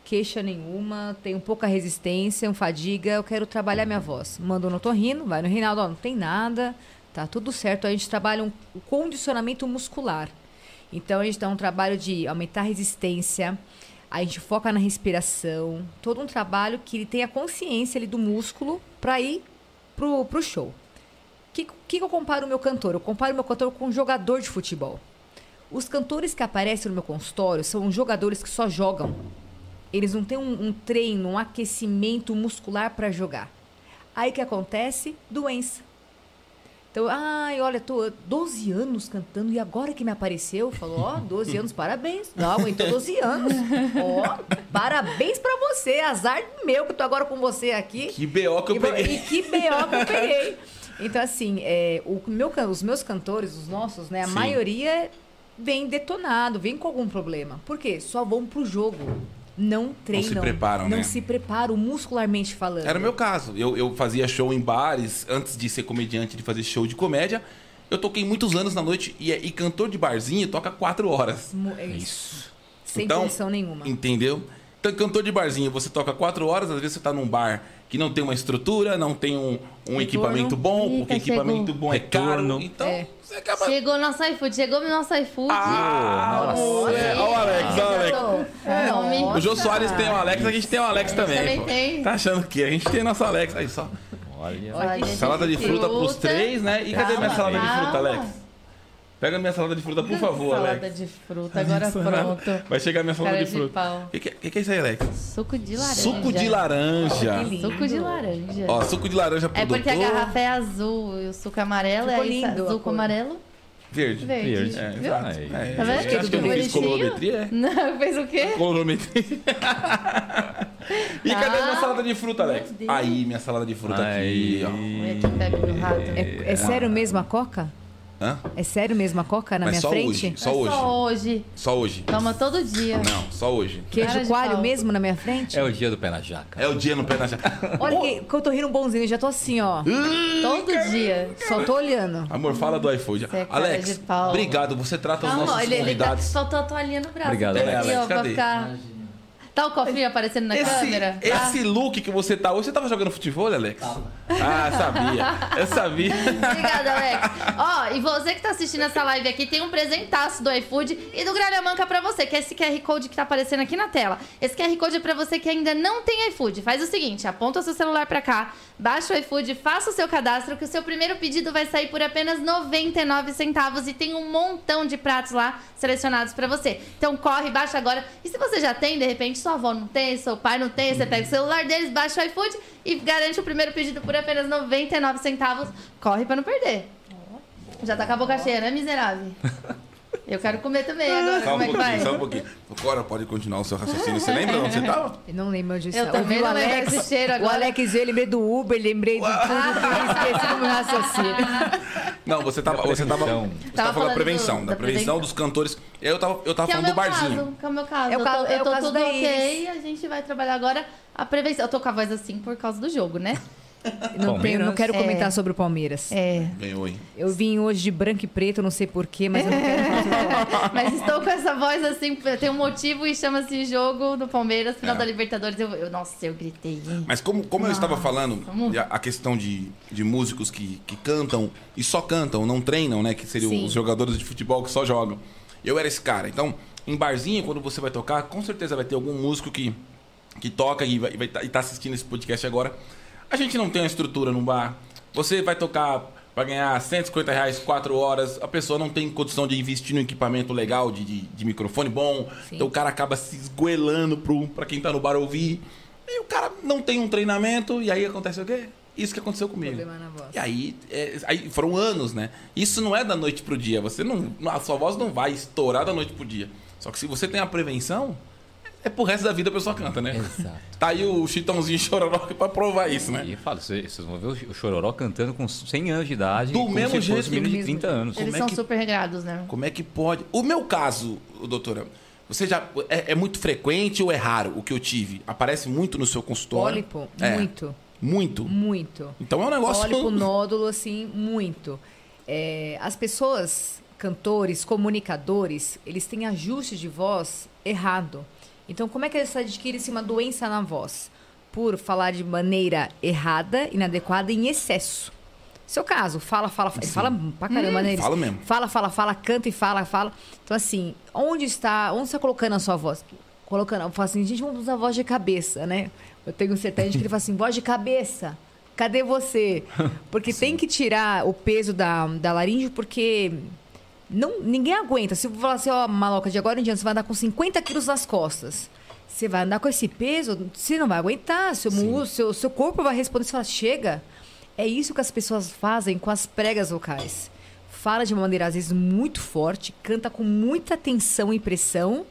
queixa nenhuma, tenho pouca resistência, um fadiga, eu quero trabalhar minha voz. Manda no torrino, vai no Reinaldo, ó, não tem nada, tá tudo certo. A gente trabalha um, o condicionamento muscular. Então a gente dá um trabalho de aumentar a resistência, a gente foca na respiração, todo um trabalho que ele tenha consciência ali do músculo para ir pro, pro show. O que, que eu comparo o meu cantor? Eu comparo o meu cantor com um jogador de futebol. Os cantores que aparecem no meu consultório são jogadores que só jogam. Eles não têm um, um treino, um aquecimento muscular para jogar. Aí que acontece? Doença. Então, ai, olha, tô 12 anos cantando e agora que me apareceu, falou, ó, 12 anos, parabéns. Não, aguentou 12 anos. Ó, parabéns pra você. Azar meu que eu tô agora com você aqui. Que BO que eu E- peguei. E que B.O. que eu peguei. Então, assim, é, o meu, os meus cantores, os nossos, né? A Sim. maioria vem detonado, vem com algum problema. Por quê? Só vão pro jogo. Não treinam. se preparam, Não né? se preparam muscularmente falando. Era o meu caso. Eu, eu fazia show em bares, antes de ser comediante, de fazer show de comédia. Eu toquei muitos anos na noite e, e cantor de barzinho toca quatro horas. Mu- é isso. Sem Então, nenhuma. Entendeu? Então, cantor de barzinho, você toca quatro horas, às vezes você tá num bar que não tem uma estrutura, não tem um, um equipamento bom, Eita, porque equipamento chegou. bom é caro. Então, É. você acaba. Chegou o nosso iFood, chegou o nosso iFood. Ah, Nossa. é. Olha o Alex, olha o Alex. É. O Jô Soares tem o Alex, a gente tem o Alex também. também tem. Tá achando que a gente tem nosso Alex aí só. Olha. Olha, Salada de fruta pros três, né? E cadê minha Calma, salada de fruta, calma. Alex? Pega minha salada de fruta, por favor, Salada Alex. de fruta, agora pronto. Vai chegar minha salada Cara de de fruta. O que, que, que que é isso aí, Alex? Suco de laranja. Suco de laranja. Lindo. Suco de laranja. Ó, suco de laranja pro é porque a doutor. garrafa é azul e o suco é amarelo. Ficou é lindo a azul com cor. amarelo. Verde. Verde. Verde. É, Viu? Aí. É, Tá vendo? Acho que eu não fiz bonitinho. colorimetria, é? Não, fez o quê? Colorimetria. e cadê Ah, minha salada de fruta, Alex? Aí, minha salada de fruta Aí. aqui, ó. Olha que pega no rato. É, é sério mesmo a coca? Hã? É sério mesmo a coca na Mas minha só frente? hoje. Só hoje. Só hoje. Só hoje. Toma todo dia. Não, só hoje. Queijo coalho mesmo na minha frente? É o dia do pé na jaca. É o dia no pé na jaca. Olha que, que eu tô rindo bonzinho, eu já tô assim, ó. Todo dia. Só tô olhando. Amor, fala do iFood. É Alex, obrigado. Você trata os Não, nossos ele, ele tá, convidados. faltou a toalhinha no braço. Obrigado, Alex. aqui, ó, Alex, pra cadê? ficar... Tá o cofrinho aparecendo na Esse, câmera? Tá? esse look que você tá hoje, você tava jogando futebol, Alex? Ah, sabia. Eu sabia. Obrigada, Alex. Ó, e você que tá assistindo essa live aqui, tem um presentaço do iFood e do Gralha Manca pra você, que é esse QR Code que tá aparecendo aqui na tela. Esse QR Code é pra você que ainda não tem iFood. Faz o seguinte, aponta o seu celular pra cá, baixa o iFood, faça o seu cadastro, que o seu primeiro pedido vai sair por apenas 99 centavos e tem um montão de pratos lá selecionados pra você. Então corre, baixa agora. E se você já tem, de repente, sua avó não tem, seu pai não tem, você pega o celular deles, baixa o iFood e garante o primeiro pedido por apenas 99 centavos. Corre pra não perder. Já tá com a boca cheia, né, miserável? Eu quero comer também agora. Só um Como é que pouquinho, vai? só um pouquinho. Cora, pode continuar o seu raciocínio. Você lembra onde você tava? Eu não lembro onde Eu está. também o não lembro Alex, desse cheiro O agora. Alex veio, eu lembrei do Uber, lembrei de tudo, esqueci do meu raciocínio. Não, você tava, você tava, você Tava tava falando da falando prevenção, do- da da prevenção prevenção. dos cantores. Eu tava, eu tava Que é o falando do meu barzinho. caso, que é o meu caso. É o eu caso- tô, é eu o tô caso tudo da ok, a gente vai trabalhar agora a prevenção. Eu tô com a voz assim por causa do jogo, né? Não, tenho, não quero É. comentar sobre o Palmeiras. É. Ganhou, hein? Eu vim hoje de branco e preto, não sei porquê, mas eu não quero falar. Mas estou com essa voz assim, tem um motivo e chama-se jogo do Palmeiras, final É. da Libertadores. Eu, eu- nossa, eu gritei. hein? Mas como, como eu estava falando, a, a questão de, de músicos que, que cantam e só cantam, não treinam, né? Que seriam Sim. os jogadores de futebol que só jogam. Eu era esse cara. Então, em barzinho, quando você vai tocar, com certeza vai ter algum músico que, que toca e vai, vai tá, tá assistindo esse podcast agora. A gente não tem uma estrutura num bar. Você vai tocar para ganhar 150 reais 4 horas. A pessoa não tem condição de investir num equipamento legal de, de, de microfone bom. Sim. Então o cara acaba se esgoelando pro, pra quem tá no bar ouvir. E o cara não tem um treinamento. E aí acontece o quê? Isso que aconteceu comigo. E aí, é, aí foram anos, né? Isso não é da noite pro dia. Você não, a sua voz não vai estourar da noite pro dia. Só que se você tem a prevenção, é pro resto da vida a pessoa canta, né? Exato. Tá aí o Chitãozinho Chororó pra provar isso, né? E eu falo, vocês vão ver o Chororó cantando com 100 anos de idade. Do como mesmo se jeito, do de mesmo 30 anos. Eles é são que- super regrados, né? Como é que pode? O meu caso, doutora, você já é, é muito frequente ou é raro o que eu tive? Aparece muito no seu consultório? Pólipo, É. muito, Muito. muito. Então é um negócio. Pólipo, nódulo, assim, muito. É, as pessoas, cantores, comunicadores, eles têm ajuste de voz errado. Então, como é que eles adquirem-se uma doença na voz? Por falar de maneira errada, inadequada, em excesso. Seu caso, fala, fala, fala. Ele fala pra caramba, né? Eles- fala mesmo. Fala, fala, fala, canta e fala, fala. Então, assim, onde está, onde você está colocando a sua voz? Colocando, eu falo assim, gente, vamos usar voz de cabeça, né? Eu tenho um sertanejo que ele fala assim, voz de cabeça, cadê você? Porque tem que tirar o peso da, da laringe, porque não, ninguém aguenta. Se eu falar assim, ó, maloca, de agora em diante você vai andar com 50 quilos nas costas. Você vai andar com esse peso, você não vai aguentar, seu, seu, seu corpo vai responder, você fala, chega. É isso que as pessoas fazem com as pregas vocais. Fala de uma maneira, às vezes, muito forte, canta com muita tensão e pressão,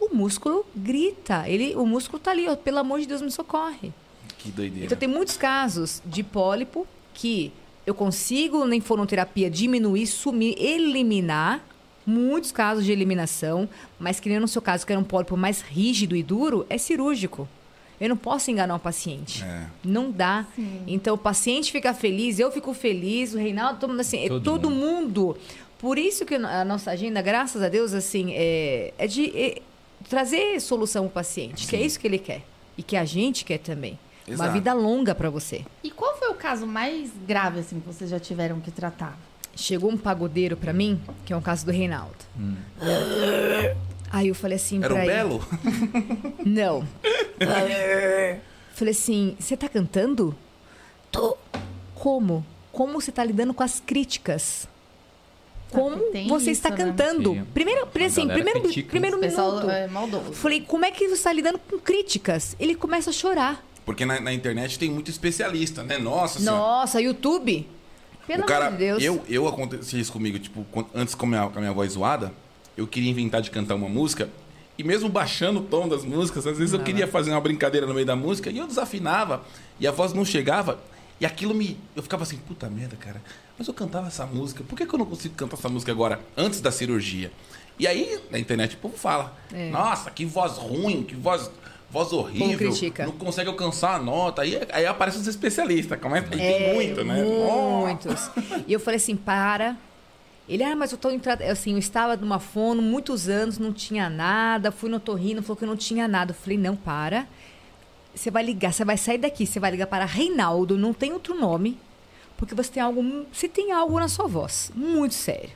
o músculo grita. Ele, o músculo tá ali, ó, pelo amor de Deus, me socorre. Que doideira. Então tem muitos casos de pólipo que eu consigo, em fonoterapia, diminuir, sumir, eliminar. Muitos casos de eliminação, mas que nem no seu caso, que era um pólipo mais rígido e duro, é cirúrgico. Eu não posso enganar o paciente. É. Não dá. Então o paciente fica feliz, eu fico feliz, o Reinaldo, todo mundo assim, é Todo todo mundo. Por isso que a nossa agenda, graças a Deus, assim, é, é de é, trazer solução ao paciente, que é isso que ele quer. E que a gente quer também. Exato. Uma vida longa para você. E qual foi o caso mais grave, assim, que vocês já tiveram que tratar? Chegou um pagodeiro pra mim, que é um caso do Reinaldo. Aí eu falei assim Era pra ele. Belo? Não. falei assim, você tá cantando? Tô. Como? Como você tá lidando com as críticas? Como tem você isso, está né? cantando? Sim. Primeiro, assim, primeiro, critica. primeiro O pessoal minuto. é maldoso. Falei, como é que você está lidando com críticas? Ele começa a chorar. Porque na, na internet tem muito especialista, né? Nossa senhora. Nossa, YouTube? Pelo o cara, amor de Deus. Eu, eu acontecia isso comigo, tipo, antes com a, minha, com a minha voz zoada, eu queria inventar de cantar uma música, e mesmo baixando o tom das músicas, às vezes eu queria fazer uma brincadeira no meio da música, e eu desafinava, e a voz não chegava, e aquilo me. Eu ficava assim, puta merda, cara, mas eu cantava essa música, por que, que eu não consigo cantar essa música agora, antes da cirurgia? E aí, na internet, o povo fala, É. nossa, que voz ruim, que voz. Voz horrível, não consegue alcançar a nota. Aí, aí aparecem os especialistas. Como é? E É, tem muito, né? Muitos. E eu falei assim, para. Ele, ah, mas eu tô em tra- assim, eu estava numa fono muitos anos, não tinha nada, fui no torrino, falou que não tinha nada. Eu falei, não, para. Você vai ligar, você vai sair daqui, você vai ligar para Reinaldo, não tem outro nome, porque você tem algo, você tem algo na sua voz, muito sério.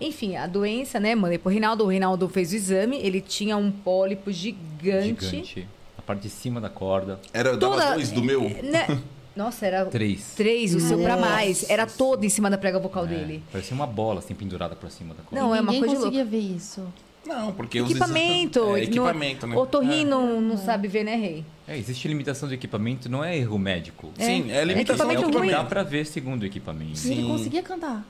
Enfim, a doença, né, mandei pro Reinaldo, o Reinaldo fez o exame, ele tinha um pólipo gigante. Gigante. A parte de cima da corda. Era, dava Toda- dois do meu. Né? Nossa, era Três. três, o seu pra mais. Era todo em cima da prega vocal É, dele. parecia uma bola assim pendurada pra cima da corda. Não, é uma Ninguém coisa de conseguia ver isso. Não, porque os Equipamento. É, no- equipamento, né? O torrinho não, não sabe ver, né, Rei? É, existe limitação de equipamento, não é erro médico. Sim, é É limitação equipamento do é o que ruim. dá pra ver segundo o equipamento. Sim. ele conseguia cantar.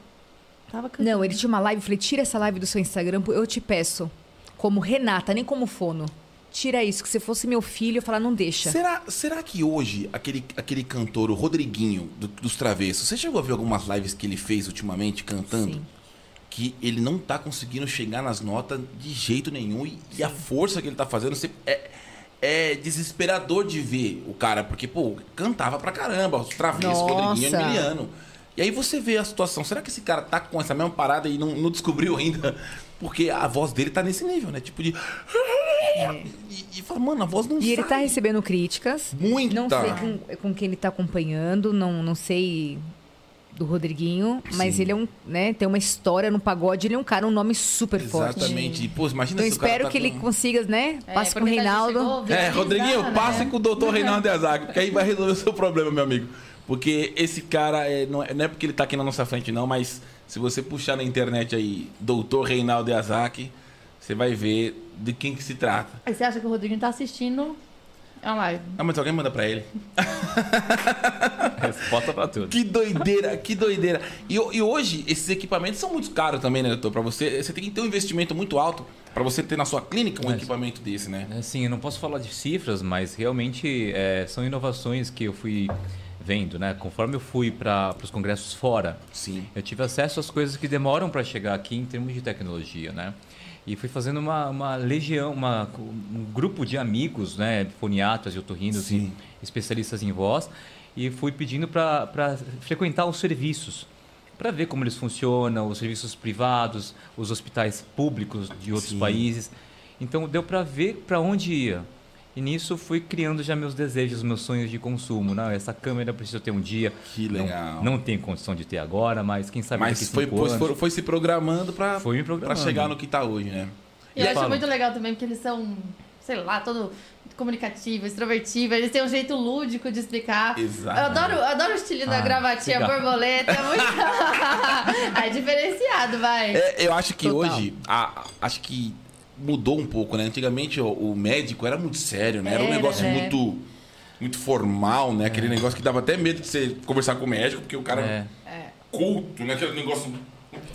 Tava cantando. Não, ele tinha uma live, eu falei, tira essa live do seu Instagram, eu te peço. Como Renata, nem como fono. Tira isso, que se fosse meu filho, eu falar, não deixa. Será, será que hoje aquele, aquele cantor, o Rodriguinho do- dos Travessos, você chegou a ver algumas lives que ele fez ultimamente cantando? Sim. Que ele não tá conseguindo chegar nas notas de jeito nenhum e, e a força que ele tá fazendo você- é, é desesperador de ver o cara, porque, pô, cantava pra caramba, os Travessos. Rodriguinho, Emiliano. E aí você vê a situação, será que esse cara tá com essa mesma parada e não, não descobriu ainda? Porque a voz dele tá nesse nível, né? Tipo de. E, e fala, mano, a voz não E ele sai. tá recebendo críticas. Muita. Não sei com, com quem ele tá acompanhando, não, não sei do Rodriguinho, mas Sim. ele é um, né, tem uma história no pagode, ele é um cara, um nome super forte. Exatamente. Pô, imagina Então se espero tá que ele com- consiga, né? É, Passe com o tá- Reinaldo. chegou, É, Rodriguinho, né? passe com o doutor Reinaldo Yazag, porque aí vai resolver o seu problema, meu amigo. Porque esse cara, é, não, é, não é porque ele tá aqui na nossa frente, não, mas se você puxar na internet aí, doutor Reinaldo Yazaki, você vai ver de quem que se trata. Aí você acha que o Rodrigo tá assistindo a live? Ah, mas alguém manda pra ele. Resposta pra tudo. Que doideira, que doideira. E, e hoje, esses equipamentos são muito caros também, né, doutor? Pra você, você tem que ter um investimento muito alto pra você ter na sua clínica um Mas- equipamento desse, né? Assim, eu não posso falar de cifras, mas realmente é, são inovações que eu fui vendo, né? Conforme eu fui para os congressos fora, Sim. eu tive acesso às coisas que demoram para chegar aqui em termos de tecnologia, né? E fui fazendo uma, uma legião, uma, um grupo de amigos, né? Foniatras e otorrinos Sim. e especialistas em voz. E fui pedindo para frequentar os serviços, para ver como eles funcionam, os serviços privados, os hospitais públicos de outros Sim. países. Então deu para ver para onde ia. E nisso fui criando já meus desejos, meus sonhos de consumo. Não, essa câmera eu preciso ter um dia. Que Não- legal. Não, tenho condição de ter agora, mas quem sabe Mas daqui foi, cinco foi, anos. foi, foi se programando programando. chegar no que tá hoje, né? E eu E acho muito legal também, porque eles são, sei lá, todo comunicativo, extrovertivo, eles têm um jeito lúdico de explicar. Exato. Eu adoro, eu adoro o estilinho da Ah, gravatinha legal. borboleta, é muito... é diferenciado, vai. É, eu acho que Total. hoje, a- acho que mudou um pouco, né? Antigamente o, o médico era muito sério, né? Era um Era, negócio né? muito muito formal, né? Aquele negócio que dava até medo de você conversar com o médico, porque o cara É. culto, né? Aquele negócio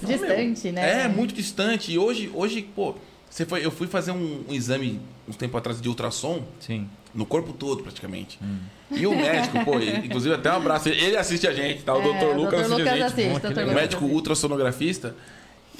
Distante, né? É, muito distante. E hoje, hoje, pô, você foi, eu fui fazer um, um exame uns tempo atrás de ultrassom Sim. no corpo todo, praticamente. E o médico, pô, ele- inclusive até um abraço, ele assiste a gente, tá? O É, doutor Lucas assiste a gente. assiste, Dr. O Lucas médico assiste. ultrassonografista,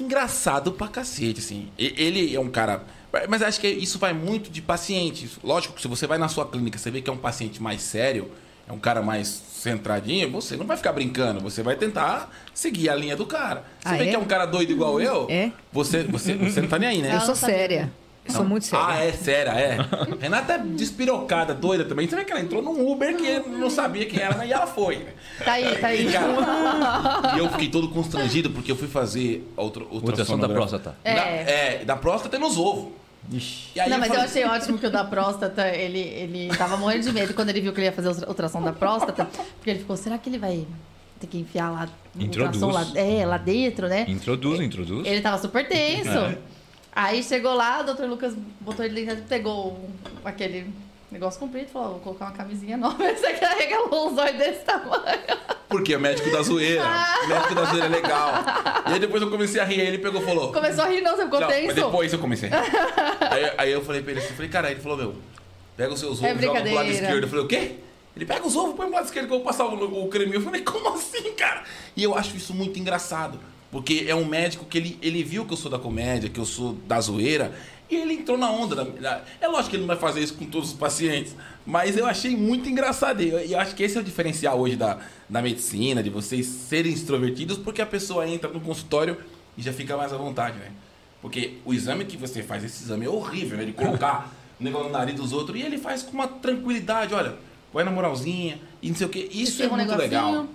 engraçado pra cacete, assim. Ele é um cara. Mas acho que isso vai muito de paciente. Lógico que se você vai na sua clínica, você vê que é um paciente mais sério, é um cara mais centradinho, você não vai ficar brincando, você vai tentar seguir a linha do cara. Você Ah, vê é? que é um cara doido igual eu, É? você, você, você não tá nem aí, né? Eu Ela sou séria. Eu sou muito séria. Ah, é séria, é. Renata é despirocada, doida também. Você vê que ela entrou num Uber que não sabia quem era, né? e ela foi. né? Tá aí, tá aí. E, cara, e eu fiquei todo constrangido porque eu fui fazer a outra, Ultrassom da próstata. É. Da, é, da próstata e nos ovos. Ixi. E aí não, mas eu falei- achei ótimo que o da próstata, ele, ele tava morrendo de medo quando ele viu que ele ia fazer a ultrassom da próstata, porque ele ficou, será que ele vai ter que enfiar lá o Introduz. ultrassom lá, é, lá dentro, né? Introduz, introduz. Ele tava super tenso. É. Aí chegou lá, o doutor Lucas botou ele dentro, pegou aquele negócio comprido e falou, vou colocar uma camisinha nova, você carrega um zóio desse tamanho. Porque o médico da zoeira. O médico da zoeira é legal. E aí depois eu comecei a rir, aí ele pegou e falou. Começou a rir, não, você ficou Não, tenso? mas depois eu comecei. aí, aí eu falei pra ele assim, falei, cara, ele falou, meu, pega os seus ovos, É joga pro lado esquerdo. Eu falei, o quê? Ele pega os ovos, põe pro lado esquerdo que eu vou passar o, o creme. Eu falei, como assim, cara? E eu acho isso muito engraçado. Porque é um médico que ele, ele viu que eu sou da comédia, que eu sou da zoeira, e ele entrou na onda. da- da- é lógico que ele não vai fazer isso com todos os pacientes, mas eu achei muito engraçado. E eu, eu acho que esse é o diferencial hoje da, da medicina, de vocês serem extrovertidos, porque a pessoa entra no consultório e já fica mais à vontade, né? Porque o exame que você faz, esse exame é horrível, né? De colocar o negócio no nariz dos outros, e ele faz com uma tranquilidade, olha, vai na moralzinha, e não sei o quê. Isso é um muito negocinho. legal.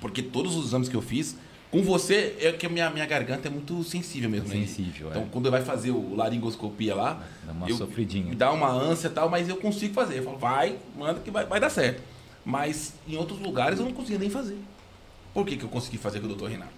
Porque todos os exames que eu fiz, com você, é que a minha, minha garganta é muito sensível mesmo. né? Sensível, Então, é. quando vai fazer o laringoscopia lá, Dá uma eu- sofridinha. me dá uma ânsia e tal, mas eu consigo fazer. Eu falo, vai, manda que vai, vai dar certo. Mas em outros lugares eu não conseguia nem fazer. Por que, que eu consegui fazer com o doutor Renato?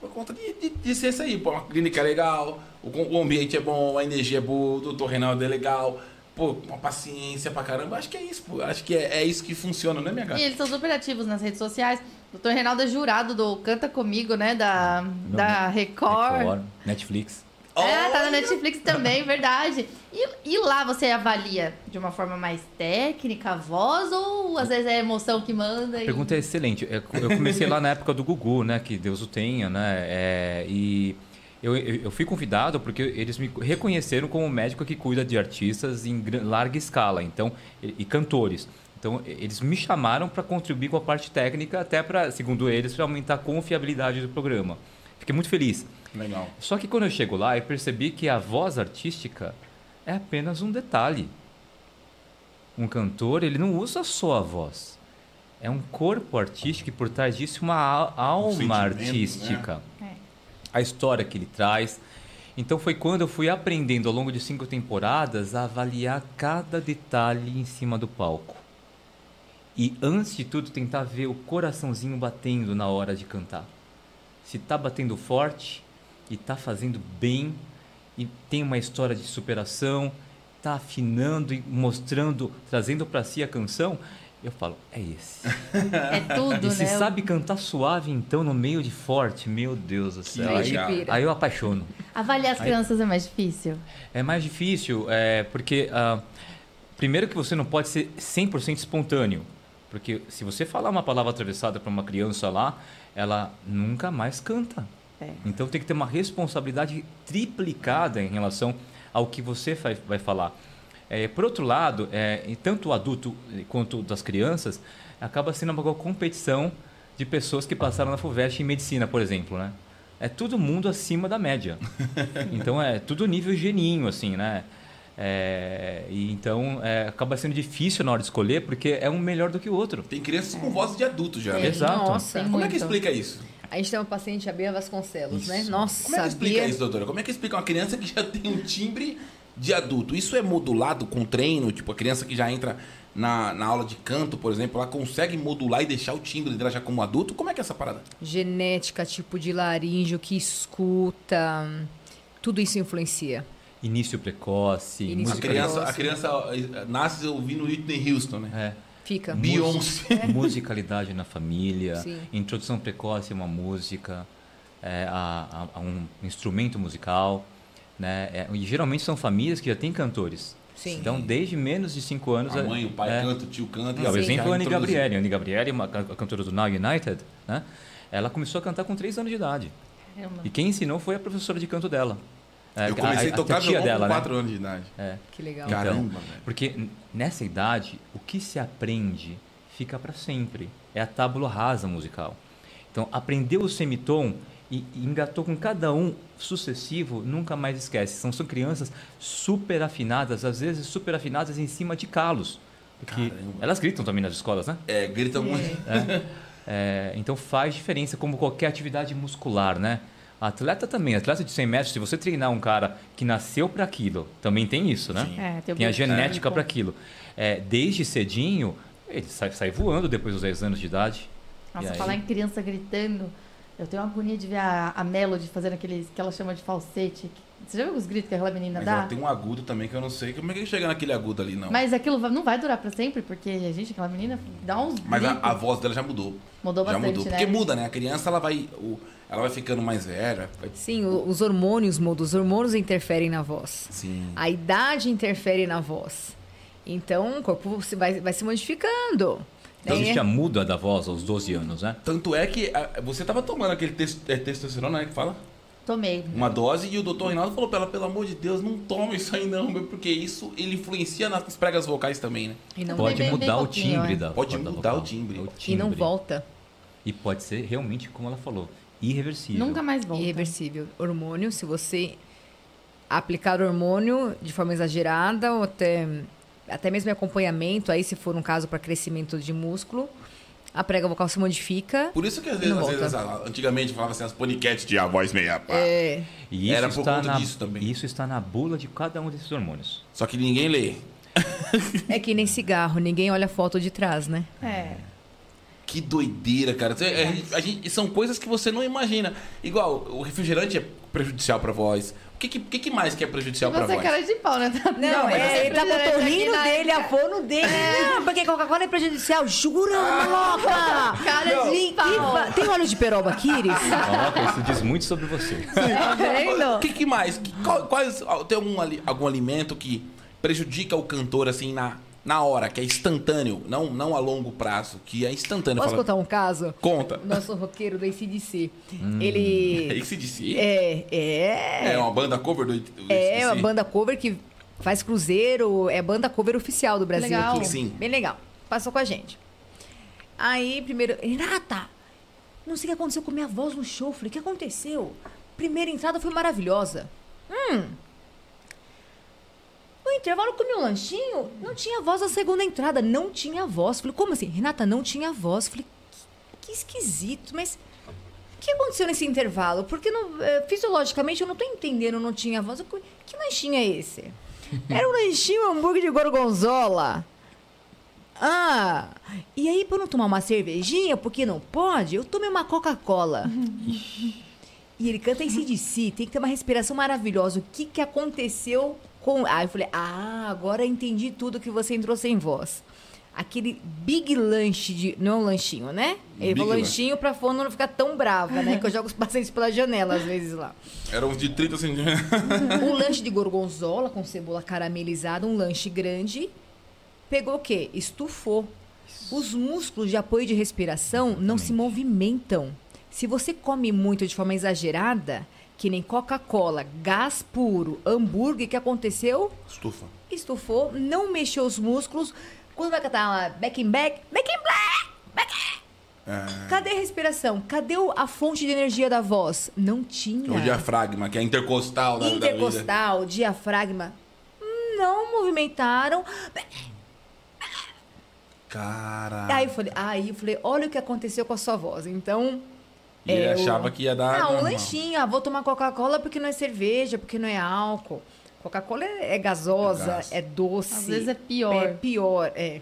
Por conta de, de, de ser isso aí. Pô, uma clínica é legal, o, o ambiente é bom, a energia é boa, o doutor Reinaldo é legal. Pô, uma paciência pra caramba. Acho que é isso, pô. Acho que é, é isso que funciona, né, minha gata? E eles são super ativos nas redes sociais. O doutor Reinaldo é jurado do Canta Comigo, né? Da, da Record. Record, Netflix. É, tá na! Netflix também, verdade. E, e lá você avalia de uma forma mais técnica, a voz, ou às vezes é a emoção que manda? A e- pergunta é excelente. Eu eu comecei lá na época do Gugu, né? Que Deus o tenha, né? É, e eu, eu fui convidado porque eles me reconheceram como médico que cuida de artistas em larga escala, então e, e cantores. Então eles me chamaram para contribuir com a parte técnica, até para, segundo eles, para aumentar a confiabilidade do programa. Fiquei muito feliz. Legal. Só que quando eu chego lá, eu percebi que a voz artística é apenas um detalhe. Um cantor, ele não usa só a voz. É um corpo artístico e por trás disso uma al- alma sentimento, artística. É. A história que ele traz. Então foi quando eu fui aprendendo ao longo de cinco temporadas a avaliar cada detalhe em cima do palco. E antes de tudo tentar ver o coraçãozinho batendo na hora de cantar. Se tá batendo forte e tá fazendo bem e tem uma história de superação, tá afinando e mostrando, trazendo para si a canção, eu falo, é esse. É tudo, E se né? sabe cantar suave então no meio de forte, meu Deus do céu. Aí Aí, aí eu apaixono. Avaliar as crianças é mais difícil. É mais difícil, é, porque ah, primeiro que você não pode ser 100% espontâneo, porque se você falar uma palavra atravessada para uma criança lá, ela nunca mais canta. É. Então tem que ter uma responsabilidade triplicada em relação ao que você vai, falar. É, por outro lado, é, tanto o adulto quanto das crianças, acaba sendo uma competição de pessoas que passaram na FUVEST em medicina, por exemplo, né? É todo mundo acima da média. Então é tudo nível geninho, assim, né? É, e então é, acaba sendo difícil na hora de escolher, porque é um melhor do que o outro. Tem crianças com voz de adulto já. Né? Exato. Nossa. Como é que muito. explica isso? A gente tem uma paciente, a Bia Vasconcelos, né? Isso. Nossa, Como é que explica Bia... isso, doutora? Como é que explica uma criança que já tem um timbre de adulto? Isso é modulado com treino? Tipo, a criança que já entra na, na aula de canto, por exemplo, ela consegue modular e deixar o timbre dela já como adulto? Como é que é essa parada? Genética, tipo de laríngeo que escuta, tudo isso influencia. Início precoce, Início A música criança, precoce. a criança eh, nasce ouvindo Whitney Houston, né? É. Fica. Beyoncé. musicalidade na família, Sim. introdução precoce a uma música, é, a, a- a um instrumento musical, né? É, e geralmente são famílias que já têm cantores. Sim. Então, desde menos de 5 anos... A é- mãe, o pai é, canta, o tio canta. É, o exemplo é a Anne. Gabriele. A Anne Gabriele, uma a cantora do Now United, né? Ela começou a cantar com 3 anos de idade. Caramba. E quem ensinou foi a professora de canto dela. É, Eu comecei a, tocar tia violão dela, com né? 4 anos de idade. É. Que legal. Cara. Então, Caramba, velho. porque nessa idade, o que se aprende fica para sempre. É a tábula rasa musical. Então, aprendeu o semitom e, e engatou com cada um sucessivo, nunca mais esquece. São, são crianças super afinadas, às vezes super afinadas em cima de calos. Porque Caramba. elas gritam também nas escolas, né? É, grita muito. É, então faz diferença como qualquer atividade muscular, né? Atleta também, atleta de 100 metros, se você treinar um cara que nasceu para aquilo, também tem isso, né? Sim. É, tem Tem a genética para aquilo. É, desde cedinho, ele sai, sai voando depois dos 10 anos de idade. Nossa, aí? falar em criança gritando. Eu tenho uma agonia de ver a, a Melody fazendo aqueles que ela chama de falsete. Você já viu os gritos que aquela menina Mas dá? ela tem um agudo também que eu não sei. Como é que chega naquele agudo ali, não? Mas aquilo não vai durar pra sempre, porque, gente, aquela menina dá uns Mas a, gritos. a voz dela já mudou. Mudou já bastante, mudou. né? Porque muda, né? A criança, ela vai, o- ela vai ficando mais velha. vai- Sim, o- os hormônios mudam. Os hormônios interferem na voz. Sim. A idade interfere na voz. Então, o corpo se vai, vai se modificando. Então né? existe a muda da voz aos 12 anos, né? Tanto é que ah, você tava tomando aquele tes, é, testosterona, né? Que fala? Tomei. Uma dose e o doutor Reinaldo falou pra ela, pelo amor de Deus, não toma isso aí não, meu, porque isso ele influencia nas pregas vocais também, né? E não, Pode bem- bem mudar o pouquinho, timbre é. da Pode da mudar vocal. o timbre. O e não timbre. volta. E pode ser realmente, como ela falou, irreversível. Nunca mais volta. Irreversível. Hormônio, se você aplicar hormônio de forma exagerada ou até, até mesmo em acompanhamento, aí se for um caso para crescimento de músculo, a prega vocal se modifica. Por isso que às vezes, às vezes, antigamente falava assim, as poniquetes de a voz meia pá. É, E isso Era por conta na, disso também. Isso está na bula de cada um desses hormônios. Só que ninguém lê. é que nem cigarro, ninguém olha a foto de trás, né? É. Que doideira, cara. Você- a gente- a gente- são coisas que você não imagina. Igual, o refrigerante é prejudicial pra voz. O que, que, que mais que é prejudicial pra você é voz? cara de pau, né? Não, mas é, você ele tá o na- dele, a fono dele. Não, porque Coca-Cola é prejudicial. Jura, maluca? Cara de pau. Tem óleo de peroba aqui, Iris? Coloca, isso diz muito sobre você. Tá O vendo? que, que mais? Que- qual- quais, tem algum, algum alimento que prejudica o cantor assim na, na hora, que é instantâneo, não, não a longo prazo, que é instantâneo? Posso Fala- contar um caso? Conta. O nosso roqueiro do ACDC. É Ele. disse? É, é. É uma banda cover do, do É AC/DC? uma banda cover que faz cruzeiro, é banda cover oficial do Brasil Legal. aqui. Sim. Bem legal. Passou com a gente. Aí, primeiro, Renata, não sei o que aconteceu com minha voz no show. Falei, o que aconteceu? Primeira entrada foi maravilhosa. Hum. No intervalo comi um lanchinho, não tinha voz na segunda entrada, não tinha voz. Falei, como assim? Renata, não tinha voz. Falei, que, que esquisito, mas o que aconteceu nesse intervalo? Porque não, eh, fisiologicamente eu não tô entendendo, não tinha voz. Eu, Que lanchinho é esse? Era um lanchinho hambúrguer de gorgonzola. Ah, e aí pra eu não tomar uma cervejinha, porque não pode, eu tomei uma Coca-Cola. e ele canta em si, tem que ter uma respiração maravilhosa. O que que aconteceu com... Ah, eu falei, ah, agora entendi tudo que você entrou sem voz. Aquele big lanche de... Não é um lanchinho, né? Ele Big falou lanchinho pra fono não ficar tão brava, né? Que eu jogo os pacientes pela janela às vezes lá. Era uns de 30 centímetros. Um lanche de gorgonzola com cebola caramelizada, um lanche grande. Pegou o quê? Estufou. Os músculos de apoio de respiração não se movimentam. Se você come muito de forma exagerada, que nem Coca-Cola, gás puro, hambúrguer, o que aconteceu? Estufa. Estufou, não mexeu os músculos. Quando vai cantar lá, back in back, back in black, back Ah, Cadê a respiração? Cadê a fonte de energia da voz? Não tinha. o diafragma, que é intercostal da, da vida. Intercostal, diafragma, não movimentaram. Cara. Aí eu falei, aí eu falei, olha o que aconteceu com a sua voz. Então, E ele é, achava o- que ia dar. ah, um lanchinho, ah, vou tomar Coca-Cola porque não é cerveja, porque não é álcool. Coca-Cola é, é gasosa, É é, doce. Às vezes é pior. É pior, é.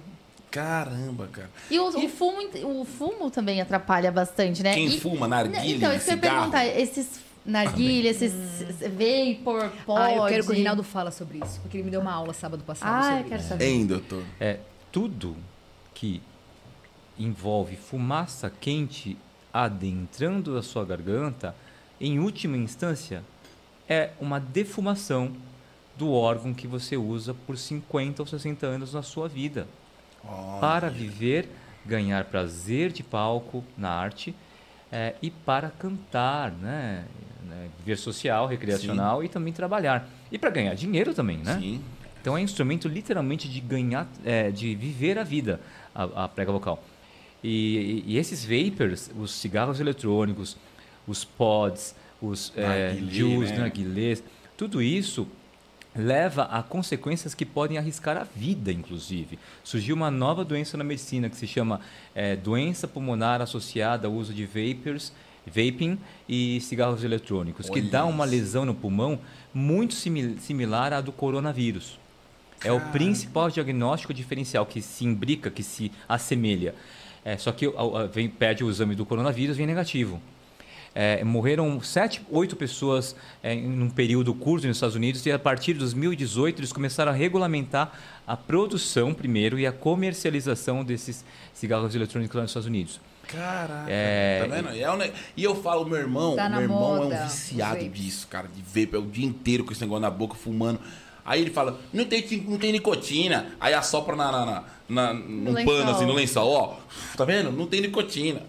Caramba, cara. E o, o fumo, o fumo também atrapalha bastante, né? Quem E- fuma, narguilha, Então, isso que eu ia perguntar. Esses narguilha, esses vapor, pod. Ah, eu quero que o Reinaldo fala sobre isso, porque ele me deu uma aula sábado passado Ah, eu sobre quero isso. saber. Hein, doutor? É, tudo que envolve fumaça quente adentrando a sua garganta, em última instância, é uma defumação do órgão que você usa por 50 ou 60 anos na sua vida. Para viver, ganhar prazer de palco na arte é, e para cantar, né? né, Viver social, recreacional e também trabalhar. E para ganhar dinheiro também, né? Sim. Então é um instrumento literalmente de ganhar, é, de viver a vida, a, a prega vocal. E, e- esses vapors, os cigarros eletrônicos, os pods, os é, Narguilé, juice, né? narguilés, tudo isso leva a consequências que podem arriscar a vida, inclusive. Surgiu uma nova doença na medicina que se chama é, doença pulmonar associada ao uso de vapors, vaping e cigarros eletrônicos, que Olha dá uma lesão no pulmão muito simi- similar à do coronavírus. É o principal diagnóstico diferencial que se imbrica, que se assemelha. É, só que a- a- vem, pede o exame do coronavírus vem negativo. É, morreram sete, oito pessoas é, em um período curto nos Estados Unidos e a partir de 2018 eles começaram a regulamentar a produção primeiro e a comercialização desses cigarros eletrônicos lá nos Estados Unidos. Caraca. É, Tá vendo? É um E eu falo, meu irmão, Tá meu irmão é moda, um viciado disso, cara, de é o dia inteiro com esse negócio na boca, fumando. Aí ele fala, não tem, não tem nicotina. Aí assopra na, na, na, na, num lençol. pano, assim, no lençol, ó. Tá vendo? Não tem nicotina.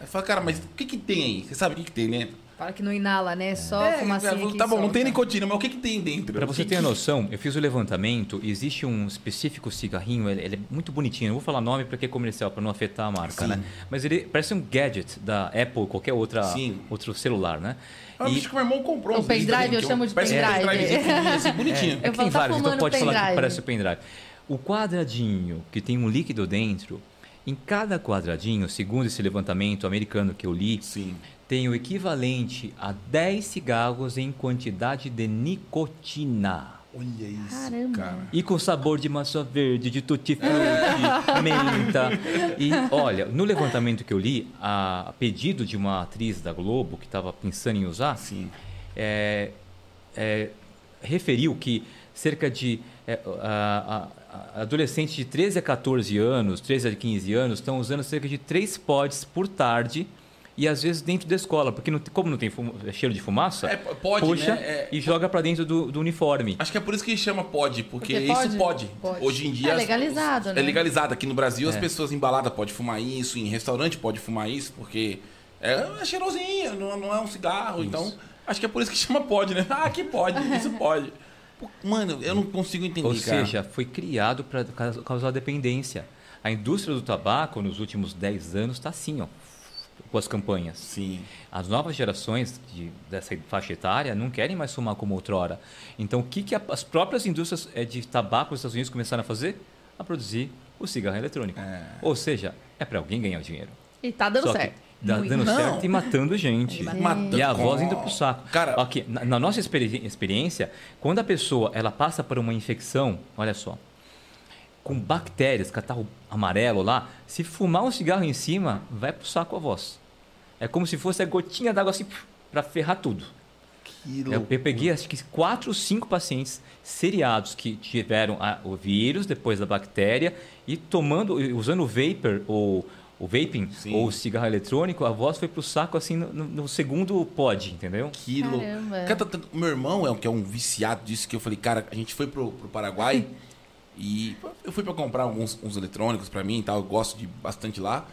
Aí fala, cara, mas o que que tem aí? Você sabe o que que tem dentro? Fala que não inala, né? Só É, fumacinha é, que tá bom, não tem solta. nicotina, mas o que que tem dentro? Para você que ter que- noção, eu fiz o levantamento. Existe um específico cigarrinho, ele, ele é muito bonitinho. Eu vou falar nome porque é comercial, para não afetar a marca, Sim. né? Mas ele parece um gadget da Apple, qualquer outra, Sim. outro celular, né? Ah, E- acho que meu irmão comprou desses pendrive, também, eu que chamo de parece um pendrive. pequenininho, assim, bonitinho. É Eu que tem vários, então fumando pode falar que pendrive. parece o pendrive. O quadradinho que tem um líquido dentro, em cada quadradinho, segundo esse levantamento americano que eu li, Sim. tem o equivalente a 10 cigarros em quantidade de nicotina. Olha isso, Caramba. cara. E com sabor de maçã verde, de tutti-frutti, menta. E olha, no levantamento que eu li, a, a pedido de uma atriz da Globo que estava pensando em usar, Sim. é, é, referiu que cerca de é, a- a- a- adolescentes de 13 a 14 anos, 13 a 15 anos, estão usando cerca de 3 pods por tarde e às vezes dentro da escola, porque não, como não tem fuma- cheiro de fumaça, É, pode, puxa né? É- e joga para dentro do, do uniforme. Acho que é por isso que chama pode, porque, Porque pode? isso pode. Pode. Hoje em dia. É as- legalizado, os- né? É legalizado. Aqui no Brasil as É. pessoas em balada podem fumar isso, em restaurante pode fumar isso, porque é, é cheirosinho, não, não é um cigarro. Então, acho que é por isso que chama pode, né? Ah, aqui pode, isso pode. Mano, eu não consigo entender, Ou cara. seja, foi criado para causar dependência. A indústria do tabaco nos últimos 10 anos está assim, ó, com as campanhas. Sim. As novas gerações de, dessa faixa etária não querem mais fumar como outrora. Então, o que, que a- as próprias indústrias eh, de tabaco dos Estados Unidos começaram a fazer? A produzir o cigarro eletrônico. Ou seja, é para alguém ganhar dinheiro. E tá dando Só certo. dá- Muito. dando Não. certo e matando gente. Matando- E a voz indo pro saco. Cara- Aqui, na, na nossa experi- experiência, quando a pessoa ela passa por uma infecção, olha só, com bactérias, catarro amarelo lá, se fumar um cigarro em cima, vai pro saco a voz. É como se fosse a gotinha d'água assim, para ferrar tudo. Que Eu, eu peguei acho que quatro ou cinco pacientes seriados que tiveram a- o vírus depois da bactéria e tomando, usando o vapor ou o vaping Sim. ou o cigarro eletrônico, a voz foi pro saco assim no, no- no segundo pod, entendeu? Que louco. Tá- o meu irmão é um, que é um viciado disso, que eu falei, cara, a gente foi pro, pro Paraguai e eu fui pra comprar alguns uns eletrônicos pra mim e tal, eu gosto de bastante lá.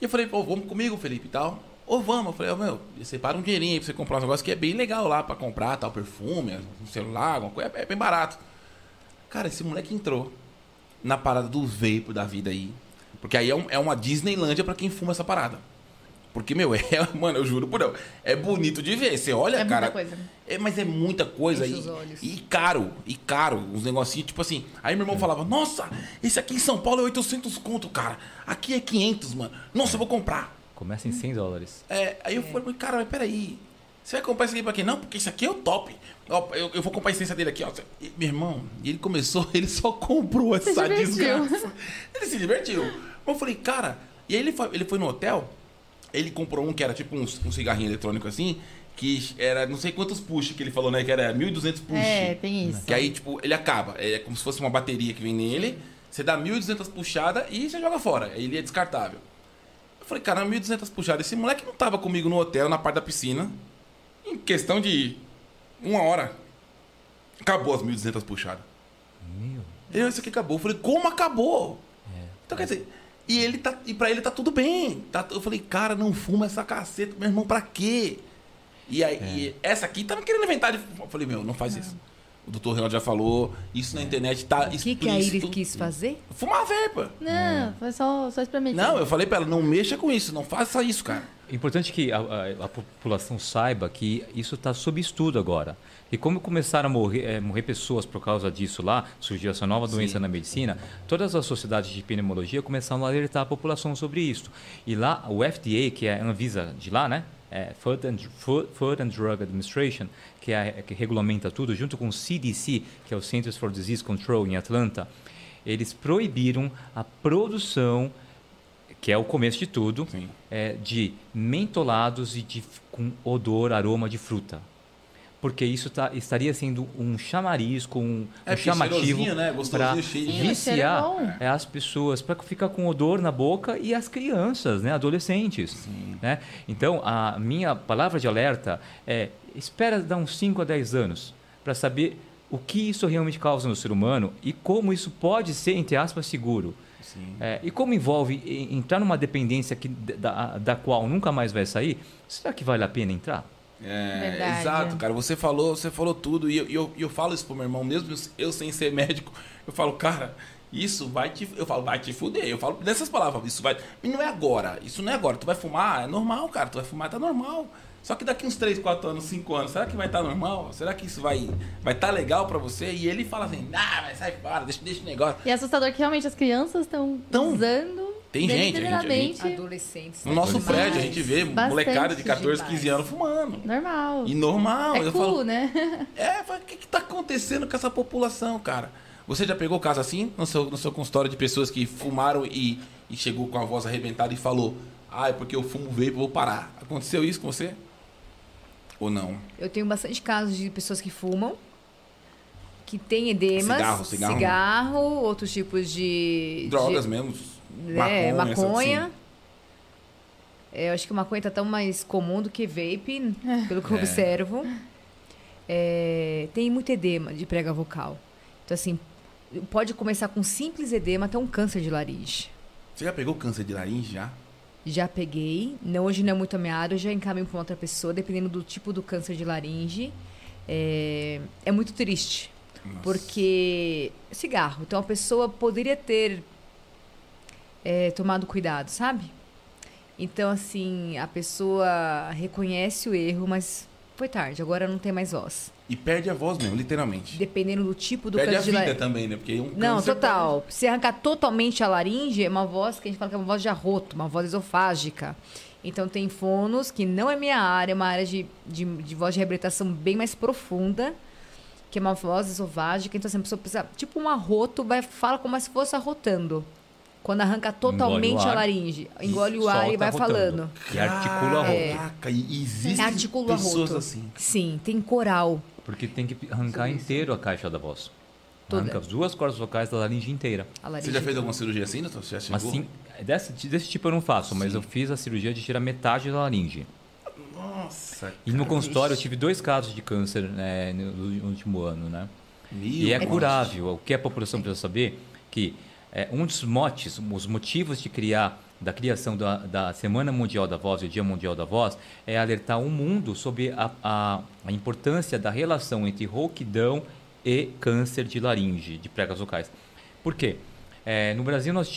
E eu falei, pô, vamos comigo, Felipe e tal. Ou vamos, eu falei, ô meu, separa um dinheirinho aí pra você comprar um negócio que é bem legal lá pra comprar, tal, perfume, um celular, alguma coisa, é, é bem barato. Cara, esse moleque entrou na parada do vapor da vida aí. Porque aí é, um- é uma Disneylândia pra quem fuma essa parada. Porque, meu, é, mano, eu juro por Deus, é bonito de ver. Você olha, É muita cara. coisa. É, mas é muita coisa. E, e caro, e caro. Uns negocinhos, tipo assim. Aí meu irmão falava, nossa, esse aqui em São Paulo é 800 conto, cara. Aqui é 500, mano. Nossa, eu vou comprar. Começa em 100 dólares. É, aí eu falei, cara, mas peraí. Você vai comprar isso aqui pra quê? Não, porque isso aqui é o top. Ó, eu, eu vou comprar a essência dele aqui, ó. E, meu irmão, e ele começou, ele só comprou essa divertiu. desgraça. Ele se divertiu. Eu falei, cara, e aí ele foi, ele foi no hotel, ele comprou um que era tipo um, um cigarrinho eletrônico assim, que era não sei quantos push que ele falou, né? Que era 1.200 push. É, tem isso. Que aí, tipo, ele acaba. É como se fosse uma bateria que vem nele. Você dá 1.200 puxadas e você joga fora. Ele é descartável. Eu falei, cara, 1.200 puxadas. Esse moleque não tava comigo no hotel, na parte da piscina. Em questão de uma hora. Acabou as 1.200 puxadas. Meu. Eu, isso aqui acabou. Eu falei, como acabou? Então, quer dizer, e ele tá. E pra ele tá tudo bem. Tá, eu falei, cara, não fuma essa caceta, meu irmão, pra quê? E aí, e essa aqui tava querendo inventar de. Eu falei, meu, não faz isso. O doutor Renato já falou, isso na internet tá O que, que a Iris quis fazer? Fumar vape. Não, foi só, só experimentar. Não, eu falei pra ela, não mexa com isso, não faça isso, cara. É importante que a, a- a população saiba que isso está sob estudo agora. E como começaram a morrer, eh, morrer pessoas por causa disso lá, surgiu essa nova doença na medicina, todas as sociedades de pneumologia começaram a alertar a população sobre isso. E lá, o FDA, que é a Anvisa de lá, né? É Food, and, Food, Food and Drug Administration, que, é, que regulamenta tudo, junto com o CDC, que é o Centers for Disease Control em Atlanta, eles proibiram a produção que é o começo de tudo, é, de mentolados e de, com odor, aroma de fruta. Porque isso tá, estaria sendo um chamariz, com um, É, um chamativo né? Para cheiro é viciar é, as pessoas, para ficar com odor na boca e as crianças, né, adolescentes. Né? Então, a minha palavra de alerta é: espera dar uns 5 a 10 anos para saber o que isso realmente causa no ser humano e como isso pode ser, entre aspas, seguro. Sim. É, e como envolve entrar numa dependência que, da, da qual nunca mais vai sair, será que vale a pena entrar? É, Verdade. exato, cara. Você falou, você falou tudo. E eu, eu, eu falo isso pro meu irmão, mesmo eu sem ser médico. Eu falo, cara, isso vai te. Eu falo, vai te fuder. Eu falo dessas palavras, isso vai. E não é agora. Isso não é agora. Tu vai fumar, é normal, cara. Tu vai fumar, tá normal. Só que daqui uns 3, 4 anos, 5 anos, será que vai estar normal? Será que isso vai vai tá legal pra você? E ele fala assim, ah, mas sai fora, deixa, deixa o negócio. E é assustador que realmente as crianças estão Tão- usando Tem gente, a gente- a gente-. Adolescentes. No nosso demais. prédio, a gente vê Bastante molecada de 14, 15 demais. anos fumando. Normal. E normal. é eu cool, falo, né? É, o que, que tá acontecendo com essa população, cara? Você já pegou caso assim no seu, no seu consultório de pessoas que fumaram e, e chegou com a voz arrebentada e falou: Ah, é porque eu fumo vape, eu vou parar. Aconteceu isso com você? Ou não? Eu tenho bastante casos de pessoas que fumam, que têm edemas, Cigarro, cigarro. cigarro, outros tipos de Drogas de, mesmo? É, maconha, maconha. É, eu acho que maconha tá tão mais comum do que vape, pelo que eu É. observo. É, tem muito edema de prega vocal. Então, assim, pode começar com simples edema até um câncer de laringe. Você já pegou câncer de laringe já? Já peguei. Não, hoje não é muito a minha área, eu já encaminho para outra pessoa, dependendo do tipo do câncer de laringe. É, é muito triste. Nossa. Porque cigarro. Então a pessoa poderia ter é, tomado cuidado, sabe? Então, assim, a pessoa reconhece o erro, mas foi tarde, agora não tem mais voz. E perde a voz mesmo, literalmente. Dependendo do tipo do perde a câncer de vida laringe. também, né? Porque um Não, total. Se arrancar totalmente a laringe, é uma voz que a gente fala que é uma voz de arroto, uma voz esofágica. Então tem fonos, que não é minha área, é uma área de, de, de voz de reabilitação bem mais profunda, que é uma voz esofágica. Então, assim, a pessoa precisa, tipo um arroto, vai, fala como se fosse arrotando. Quando arranca totalmente a ar. laringe. Engole o ar e vai falando. E articula a roupa. Caraca, e existem Articula pessoas assim. Sim, tem coral. Porque tem que arrancar inteiro a caixa da voz. Toda. Arranca as duas cordas vocais da laringe inteira. Laringe. Você já fez alguma cirurgia assim, doutor? Você já chegou? Assim, desse, desse tipo eu não faço, mas Sim. eu fiz a cirurgia de tirar metade da laringe. Nossa, E no consultório eu tive dois casos de câncer né, no, no último ano, né? Meu E é Deus. curável. O que a população precisa saber que é, um dos motes, os motivos de criar da criação da, da Semana Mundial da Voz e o Dia Mundial da Voz é alertar o mundo sobre a, a, a importância da relação entre rouquidão e câncer de laringe, de pregas vocais. Por quê? É, no Brasil nós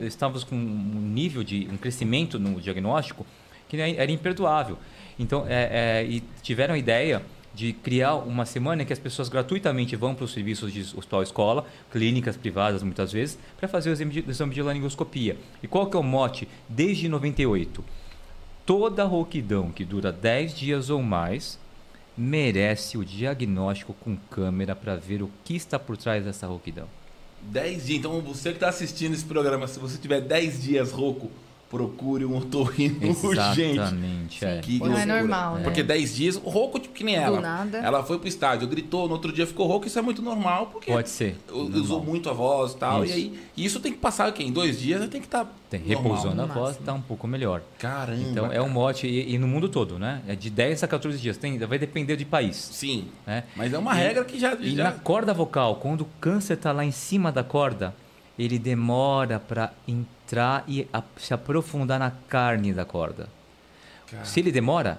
estávamos com um nível de um crescimento no diagnóstico que é- era imperdoável. Então, é, é, e tiveram a ideia de criar uma semana em que as pessoas gratuitamente vão para os serviços de hospital escola, clínicas privadas muitas vezes, para fazer o exame de, exame de laringoscopia. E qual que é o mote? Desde 98, toda rouquidão que dura 10 dias ou mais merece o diagnóstico com câmera para ver o que está por trás dessa rouquidão. 10 dias. Então, você que está assistindo esse programa, se você tiver 10 dias rouco, procure um otorrino urgente. Exatamente, é. Que Não é normal, né? Porque 10 dias, rouco tipo que nem ela. nada. Ela foi pro estádio, gritou, no outro dia ficou rouco, isso é muito normal, porque Pode ser. usou muito a voz e tal. Isso. E aí, e isso tem que passar aqui em dois dias, tem que estar Tem, normal. repousando a voz, tá um pouco melhor. Caramba. Então é um mote, e, e no mundo todo, né? É de 10 a 14 dias. Tem, vai depender de país. Sim. Né? Mas é uma E- regra que já. E já... na corda vocal, quando o câncer está lá em cima da corda, ele demora para entrar e a- se aprofundar na carne da corda. Cara, Se ele demora,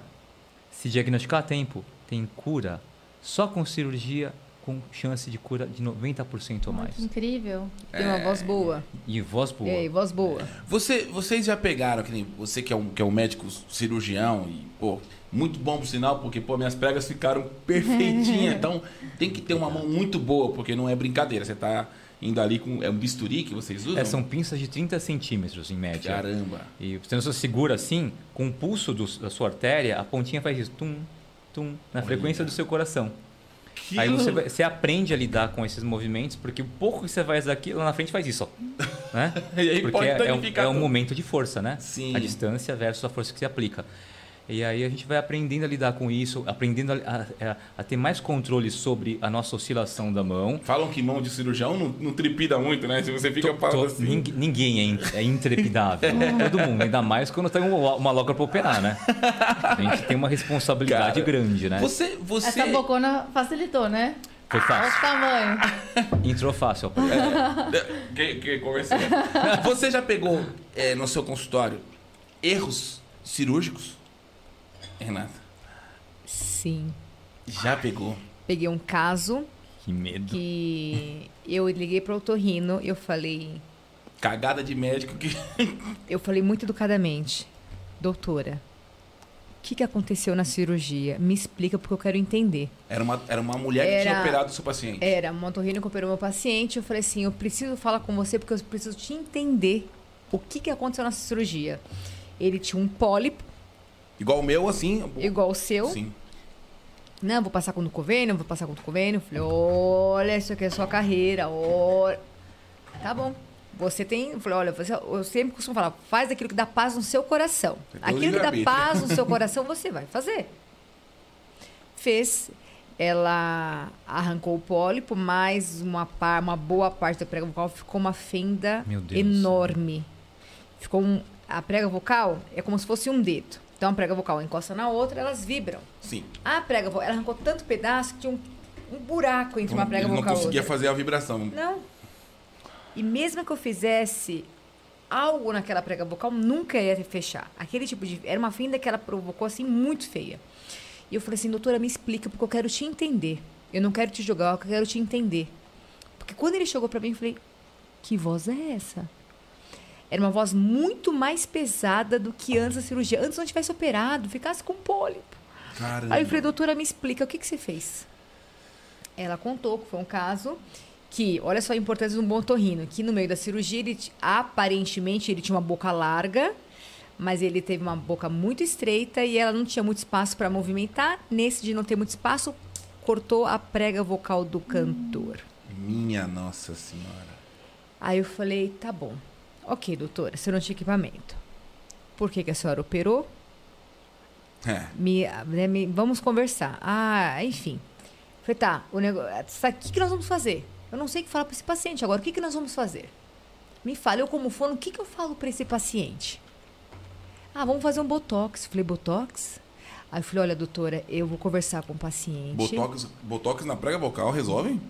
se diagnosticar a tempo, tem cura. Só com cirurgia, com chance de cura de 90% ou mais. Que incrível. Tem uma voz boa. E voz boa. E aí, voz boa. Você, vocês já pegaram, que nem você que é um, que é um médico cirurgião e, pô, muito bom por sinal, porque, pô, minhas pregas ficaram perfeitinhas. então, tem que ter uma mão muito boa, porque não é brincadeira. Você tá indo ali com. É um bisturi que vocês usam? É, são pinças de 30 centímetros em média. Caramba. E você não se segura assim, com o pulso do- da sua artéria, a pontinha faz isso, tum, tum, na frequência do seu coração. Que Aí você, você aprende a lidar com esses movimentos, porque o pouco que você faz daqui, lá na frente faz isso, ó. Né? Porque é, é um, é um momento de força, né? Sim. A distância versus a força que se aplica. E aí a gente vai aprendendo a lidar com isso, aprendendo a, a- a- ter mais controle sobre a nossa oscilação da mão. Falam que mão de cirurgião não, não tripida muito, né? Se você fica To- assim. ning- ninguém é, in- é intrepidável. Todo mundo, ainda mais quando tem uma, uma logra para operar, né? A gente tem uma responsabilidade Cara, grande, né? Você. você... Essa bocona facilitou, né? Foi Olha o fácil. tamanho. Entrou fácil. ó. Que, que conversei. Você já pegou é, no seu consultório erros cirúrgicos? Renata. Sim. Já pegou. Peguei um caso Que medo. que eu liguei para o otorrino, eu falei, Cagada de médico que. eu falei muito educadamente, doutora, o que, que aconteceu na cirurgia? Me explica porque eu quero entender. Era uma, era uma mulher que tinha Era- operado o seu paciente. Era uma otorrino que operou meu paciente, eu falei assim, eu preciso falar com você porque eu preciso te entender o que, que aconteceu nessa cirurgia. Ele tinha um pólipo, Igual o meu, assim. igual o seu. Sim. Não, vou passar com o convênio, vou passar com o convênio. Falei, olha, isso aqui é sua carreira, olha. Tá bom. Você tem. eu Falei, olha, você, eu sempre costumo falar, faz aquilo que dá paz no seu coração. Você tem o Aquilo que dá paz no seu coração, você vai fazer. Fez. Ela arrancou o pólipo, mais uma, par, uma boa parte da prega vocal ficou uma fenda enorme. Ficou um, a prega vocal é como se fosse um dedo. Então a prega vocal encosta na outra, elas vibram. Sim. A prega vocal, ela arrancou tanto pedaço que tinha um, um buraco entre uma prega Ele não vocal e conseguia outra. fazer a vibração. Não. E mesmo que eu fizesse algo naquela prega vocal, nunca ia fechar. Aquele tipo de. Era uma fenda que ela provocou assim muito feia. E eu falei assim, doutora, me explica, porque eu quero te entender. Eu não quero te jogar, eu quero te entender. Porque quando ele chegou pra mim, eu falei, que voz é essa? Era uma voz muito mais pesada do que antes da cirurgia. Antes não tivesse operado, ficasse com pólipo. Caramba. Aí eu falei, doutora, me explica, o que, que você fez? Ela contou que foi um caso que, olha só a importância de um bom torrino, que no meio da cirurgia, ele, aparentemente, ele tinha uma boca larga, mas ele teve uma boca muito estreita e ela não tinha muito espaço para movimentar. Nesse de não ter muito espaço, cortou a prega vocal do cantor. Minha Nossa Senhora. Aí eu falei, tá bom. Ok, doutora, você não tinha equipamento. Por que, que a senhora operou? É. Me, né, me- vamos conversar. Ah, enfim. Falei, tá, o negócio. O que, que nós vamos fazer? Eu não sei o que falar para esse paciente agora. O que, que nós vamos fazer? Me fala, eu como fono, o que, que eu falo para esse paciente? Ah, vamos fazer um botox. Falei, botox? Aí eu falei, olha, doutora, eu vou conversar com o paciente. Botox, botox na prega vocal resolve?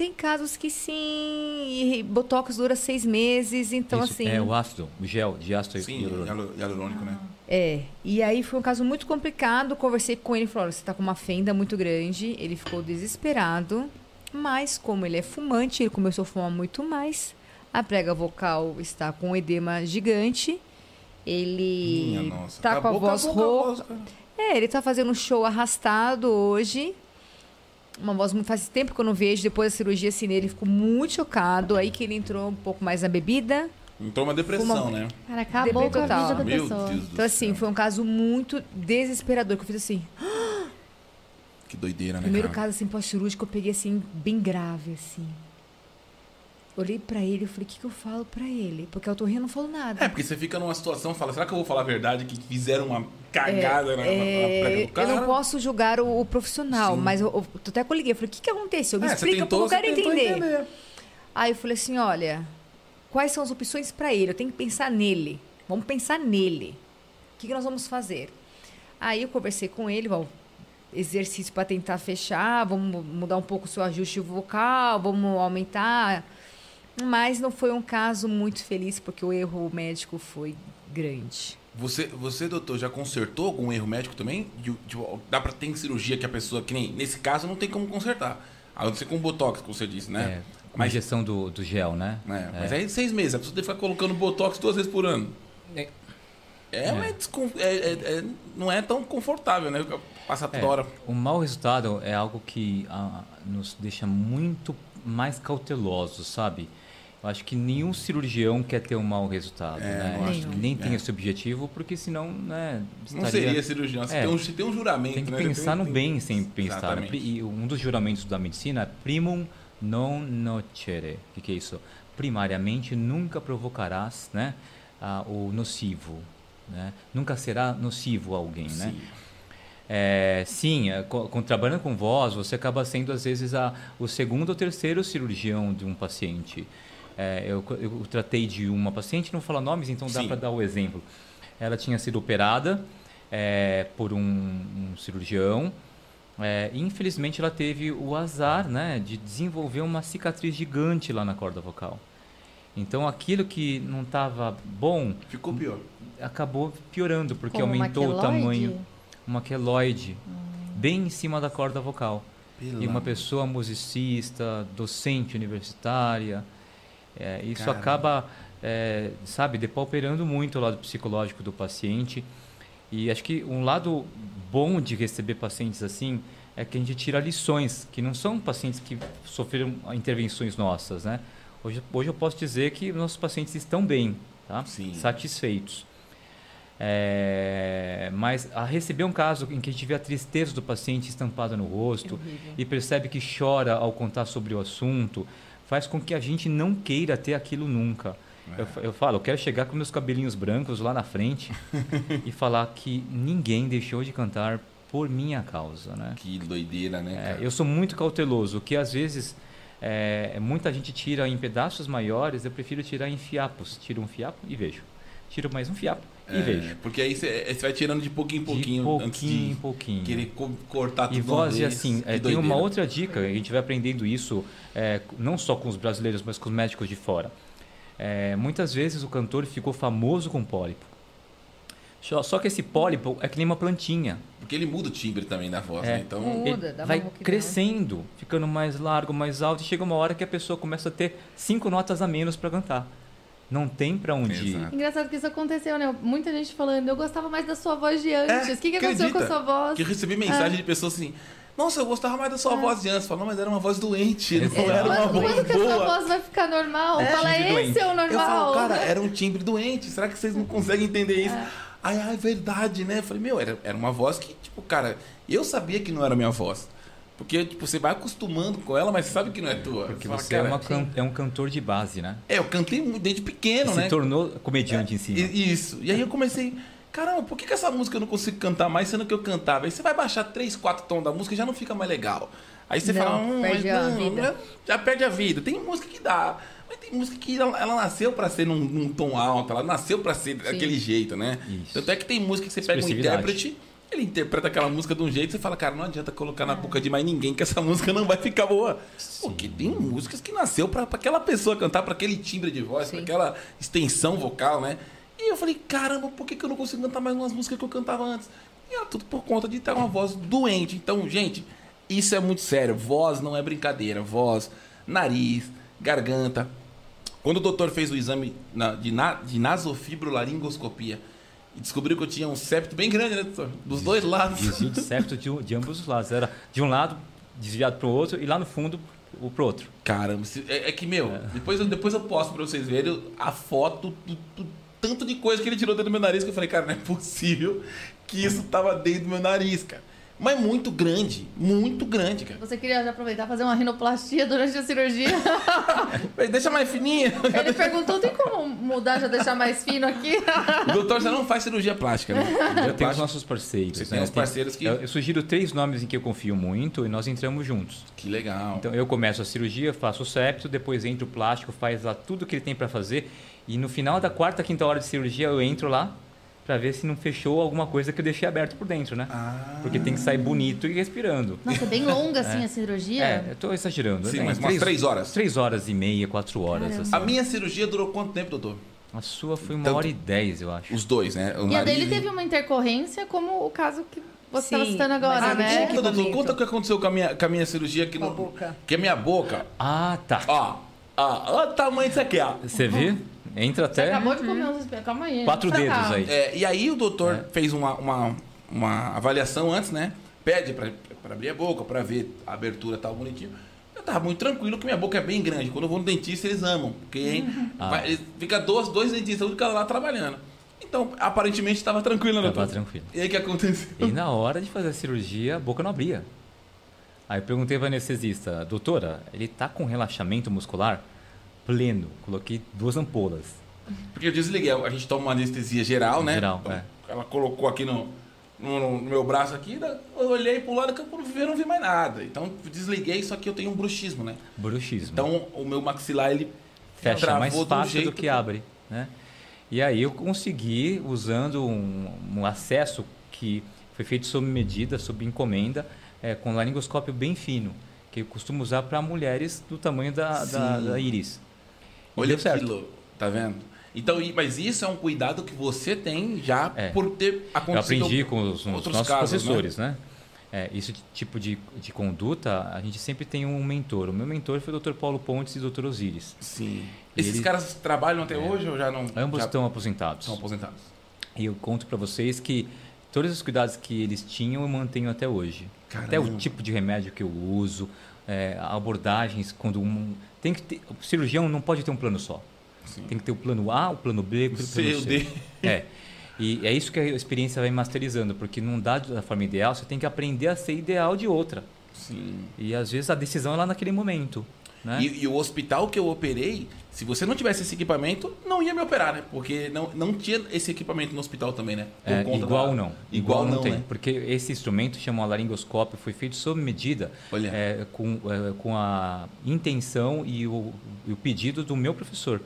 Tem casos que sim, e botox dura seis meses, então Isso, assim. É o ácido, o gel de ácido Sim, hialurônico. hialurônico, né? É, e aí foi um caso muito complicado. Conversei com ele e falou: olha, você tá com uma fenda muito grande. Ele ficou desesperado, mas como ele é fumante, ele começou a fumar muito mais. A prega vocal está com um edema gigante. Ele Minha nossa. tá com a Acabou, voz acabou com a rouca. É, ele tá fazendo um show arrastado hoje. Uma voz muito faz tempo que eu não vejo. Depois da cirurgia, assim, ele ficou muito chocado. Aí que ele entrou um pouco mais na bebida. Entrou uma depressão, Fuma- né? Cara, acabou com a vida da Meu pessoa. Deus Então, assim, céu. foi um caso muito desesperador. Que eu fiz assim. Que doideira, né, Primeiro cara? caso, assim, pós-cirúrgico, eu peguei, assim, bem grave, assim. Olhei pra ele e falei, o que, que eu falo pra ele? Porque a otorrino não falou nada. É, porque você fica numa situação, fala, será que eu vou falar a verdade que fizeram uma cagada na, na, na É, prega do eu não posso julgar o, o profissional, Sim. mas eu, eu, até eu liguei, eu falei, o que, que aconteceu? Me É, explica, tentou, porque eu quero tentou entender. Aí eu falei assim, olha, quais são as opções pra ele? Eu tenho que pensar nele. Vamos pensar nele. O que, que nós vamos fazer? Aí eu conversei com ele, bom, exercício para tentar fechar, vamos mudar um pouco o seu ajuste vocal, vamos aumentar. Mas não foi um caso muito feliz, porque o erro médico foi grande. Você, você, doutor, já consertou algum erro médico também? De- de- dá pra ter cirurgia que a pessoa, que nem nesse caso, não tem como consertar. A não ser com botox, como você disse, né? É, com Mas- injeção do, do gel, né? É, Mas aí seis meses, a pessoa tem que ficar colocando botox duas vezes por ano. É. É, é- é- é- não é tão confortável, né? Passar toda É, hora. O mau resultado é algo que ah, nos deixa muito mais cautelosos, sabe? Eu acho que nenhum cirurgião quer ter um mau resultado, É, né? acho Nem que- tem é. esse objetivo, porque senão, né? Não estaria- seria cirurgião. Você É. tem, um, tem um juramento, Tem que né? pensar Tem- no tem- bem sem pensar. né? Exatamente. E um dos juramentos da medicina é primum non nocere. O que, que é isso? Primariamente, nunca provocarás né, ah, o nocivo. Né? Nunca será nocivo a alguém, né? Sim. É, sim, é, trabalhando com voz, você acaba sendo às vezes a, o segundo ou terceiro cirurgião de um paciente. É, eu, eu tratei de uma paciente, não vou falar nomes, então dá para dar o exemplo. Ela tinha sido operada é, por um, um cirurgião. é, infelizmente ela teve o azar né, de desenvolver uma cicatriz gigante lá na corda vocal. Então aquilo que não estava bom Ficou pior. acabou piorando, porque Como aumentou o maqueloide? tamanho uma queloide bem em cima da corda vocal. E uma pessoa musicista, docente universitária, é, isso Caramba. acaba, é, sabe, depauperando muito o lado psicológico do paciente. E acho que um lado bom de receber pacientes assim é que a gente tira lições, que não são pacientes que sofreram intervenções nossas, né? Hoje, hoje eu posso dizer que nossos pacientes estão bem, tá? Sim. satisfeitos. É, mas a receber um caso em que a gente vê a tristeza do paciente estampada no rosto horrível. e percebe que chora ao contar sobre o assunto, faz com que a gente não queira ter aquilo nunca. Eu, fa- eu falo, eu quero chegar com meus cabelinhos brancos lá na frente e falar que ninguém deixou de cantar por minha causa, né? Que doideira, né? É, eu sou muito cauteloso, que às vezes é, muita gente tira em pedaços maiores, eu prefiro tirar em fiapos. Tiro um fiapo e vejo. Tiro mais um fiapo e É, vejo. Porque aí você você vai tirando de pouquinho em pouquinho, de pouquinho antes em pouquinho. querer co- cortar tudo E voz, e vez. assim, é, tem uma outra dica, a gente vai aprendendo isso é, não só com os brasileiros, mas com os médicos de fora. É, muitas vezes o cantor ficou famoso com pólipo. Só, que esse pólipo é que nem uma plantinha. Porque ele muda o timbre também da voz, É. né? Então, Muda, Ele dá vai crescendo, ficando mais largo, mais alto, e chega uma hora que a pessoa começa a ter cinco notas a menos para cantar. Não tem para onde ir. Exato. Engraçado que isso aconteceu, né? Muita gente falando, eu gostava mais da sua voz de antes. É, o que, que aconteceu com a sua voz? que eu recebi mensagem de pessoas assim... Nossa, eu gostava mais da sua voz de antes. Falou, mas era uma voz doente. Não Exato. era uma Quando, voz quando que a sua voz vai ficar normal? É, Fala, timbre esse doente. é o normal. Eu falo, cara, era um timbre doente. Será que vocês não conseguem entender isso? Ai, ai, verdade, né? Eu falei, meu, era, era uma voz que, tipo, cara, eu sabia que não era minha voz. Porque, tipo, você vai acostumando com ela, mas você sabe que não é tua. Porque fala, você é, cara, uma can- é um cantor de base, né? É, eu cantei desde pequeno, E né? se tornou comediante em cima. E- Isso. E aí eu comecei, caramba, por que, que essa música eu não consigo cantar mais, sendo que eu cantava? Aí você vai baixar três, quatro tons da música e já não fica mais legal. Aí você Não, fala, hum, perde mas a não, vida. já, já perde a vida. Tem música que dá. Mas tem música que ela, ela nasceu pra ser num, num tom alto, ela nasceu pra ser daquele jeito, né? Isso. Tanto é que tem música que você pega um intérprete, ele interpreta aquela música de um jeito, você fala, cara, não adianta colocar na boca de mais ninguém que essa música não vai ficar boa. Porque tem músicas que nasceu pra, pra aquela pessoa cantar, pra aquele timbre de voz, pra Sim. aquela extensão vocal, né? E eu falei, caramba, por que, que eu não consigo cantar mais umas músicas que eu cantava antes? E era tudo por conta de ter uma voz doente. Então, gente, isso é muito sério. Voz não é brincadeira. Voz, nariz, garganta. Quando o doutor fez o exame de, na, de nasofibrolaringoscopia e descobriu que eu tinha um septo bem grande, né, doutor? Dos dois lados. Desvio de septo de, de ambos os lados. Era de um lado desviado para o outro e lá no fundo o pro outro. Caramba, é, é que, meu, depois, eu, depois eu posto pra vocês verem a foto do, do tanto de coisa que ele tirou dentro do meu nariz que eu falei, cara, não é possível que isso tava dentro do meu nariz, cara. Mas muito grande. Muito grande, cara. Você queria já aproveitar e fazer uma rinoplastia durante a cirurgia? Deixa mais fininha. Ele perguntou, tem como mudar, já deixar mais fino aqui? O doutor já não faz cirurgia plástica, né? Eu tenho os plástica, nossos parceiros. Você né? tem os parceiros que- Eu, sugiro três nomes em que eu confio muito e nós entramos juntos. Que legal. Então eu começo a cirurgia, faço o septo, depois entra o plástico, faz lá tudo que ele tem para fazer e no final da quarta, quinta hora de cirurgia eu entro lá para ver se não fechou alguma coisa que eu deixei aberto por dentro, né? Ah. Porque tem que sair bonito e respirando. Nossa, é bem longa assim a cirurgia. É, eu tô exagerando. Sim, né? mas umas três horas. Três horas e meia, quatro horas. Assim. A minha cirurgia durou quanto tempo, doutor? A sua foi uma Tanto- hora e dez, eu acho. Os dois, né? O E a dele teve uma intercorrência, como o caso que você estava Sim, citando agora, mas né? Conta, doutor, conta o que aconteceu com a minha, com a minha cirurgia aqui Com a no. boca. Que a minha boca. Ah, tá. Ó, ó, ó o tamanho disso aqui, ó. Você viu? Entra Você até acabou de comer uns. Calma aí. quatro dedos aí. É, e aí o doutor É. fez uma, uma, uma avaliação antes, né? Pede pra, pra abrir a boca, pra ver a abertura tal bonitinho. Eu tava muito tranquilo, que minha boca é bem grande. Quando eu vou no dentista, eles amam. Porque hein, Ah. vai- fica dois, dois dentistas, um de cada lá trabalhando. Então, aparentemente, estava tranquilo, né, Tava doutor? tranquilo. E aí o que aconteceu? E na hora de fazer a cirurgia, a boca não abria. Aí eu perguntei para anestesista, doutora, ele tá com relaxamento muscular pleno. Coloquei duas ampolas. Porque eu desliguei, a gente toma uma anestesia geral, né? Geral, Então, é. Ela colocou aqui no, no, no meu braço aqui, daí eu olhei pro lado que eu não vi, mais nada. Então desliguei, só que eu tenho um bruxismo, né? Bruxismo. Então o meu maxilar ele Fecha mais fácil jeito do que abre, né? E aí eu consegui, usando um, um acesso que foi feito sob medida, sob encomenda, é, com laringoscópio bem fino, que eu costumo usar para mulheres do tamanho da, da, da íris. Olha deu certo. aquilo, tá vendo? Então, mas isso é um cuidado que você tem já É. por ter Eu acontecido. aprendi com os, outros nossos casos, professores, né? É, esse tipo de, de conduta, a gente sempre tem um mentor. O meu mentor foi o Dr. Paulo Pontes e o Dr. Osiris. Sim. E Esses ele- caras trabalham até hoje ou já não? Ambos já estão aposentados. são aposentados. E eu conto para vocês que todos os cuidados que eles tinham eu mantenho até hoje. Até o Caramba. tipo de remédio que eu uso, é, abordagens quando um tem que ter, o cirurgião não pode ter um plano só. Sim. Tem que ter o plano A, o plano B, o plano C, o. D. É. E é isso que a experiência vai masterizando, porque não dá da forma ideal, você tem que aprender a ser ideal de outra. Sim. E às vezes a decisão é lá naquele momento. Né? E, e o hospital que eu operei, se você não tivesse esse equipamento, não ia me operar, né? Porque não, não tinha esse equipamento no hospital também, né? É, igual da- não. Igual, não, tem. né? Porque esse instrumento, chama laringoscópio, foi feito sob medida, Olha. é, com, é, com a intenção e o, e o pedido do meu professor.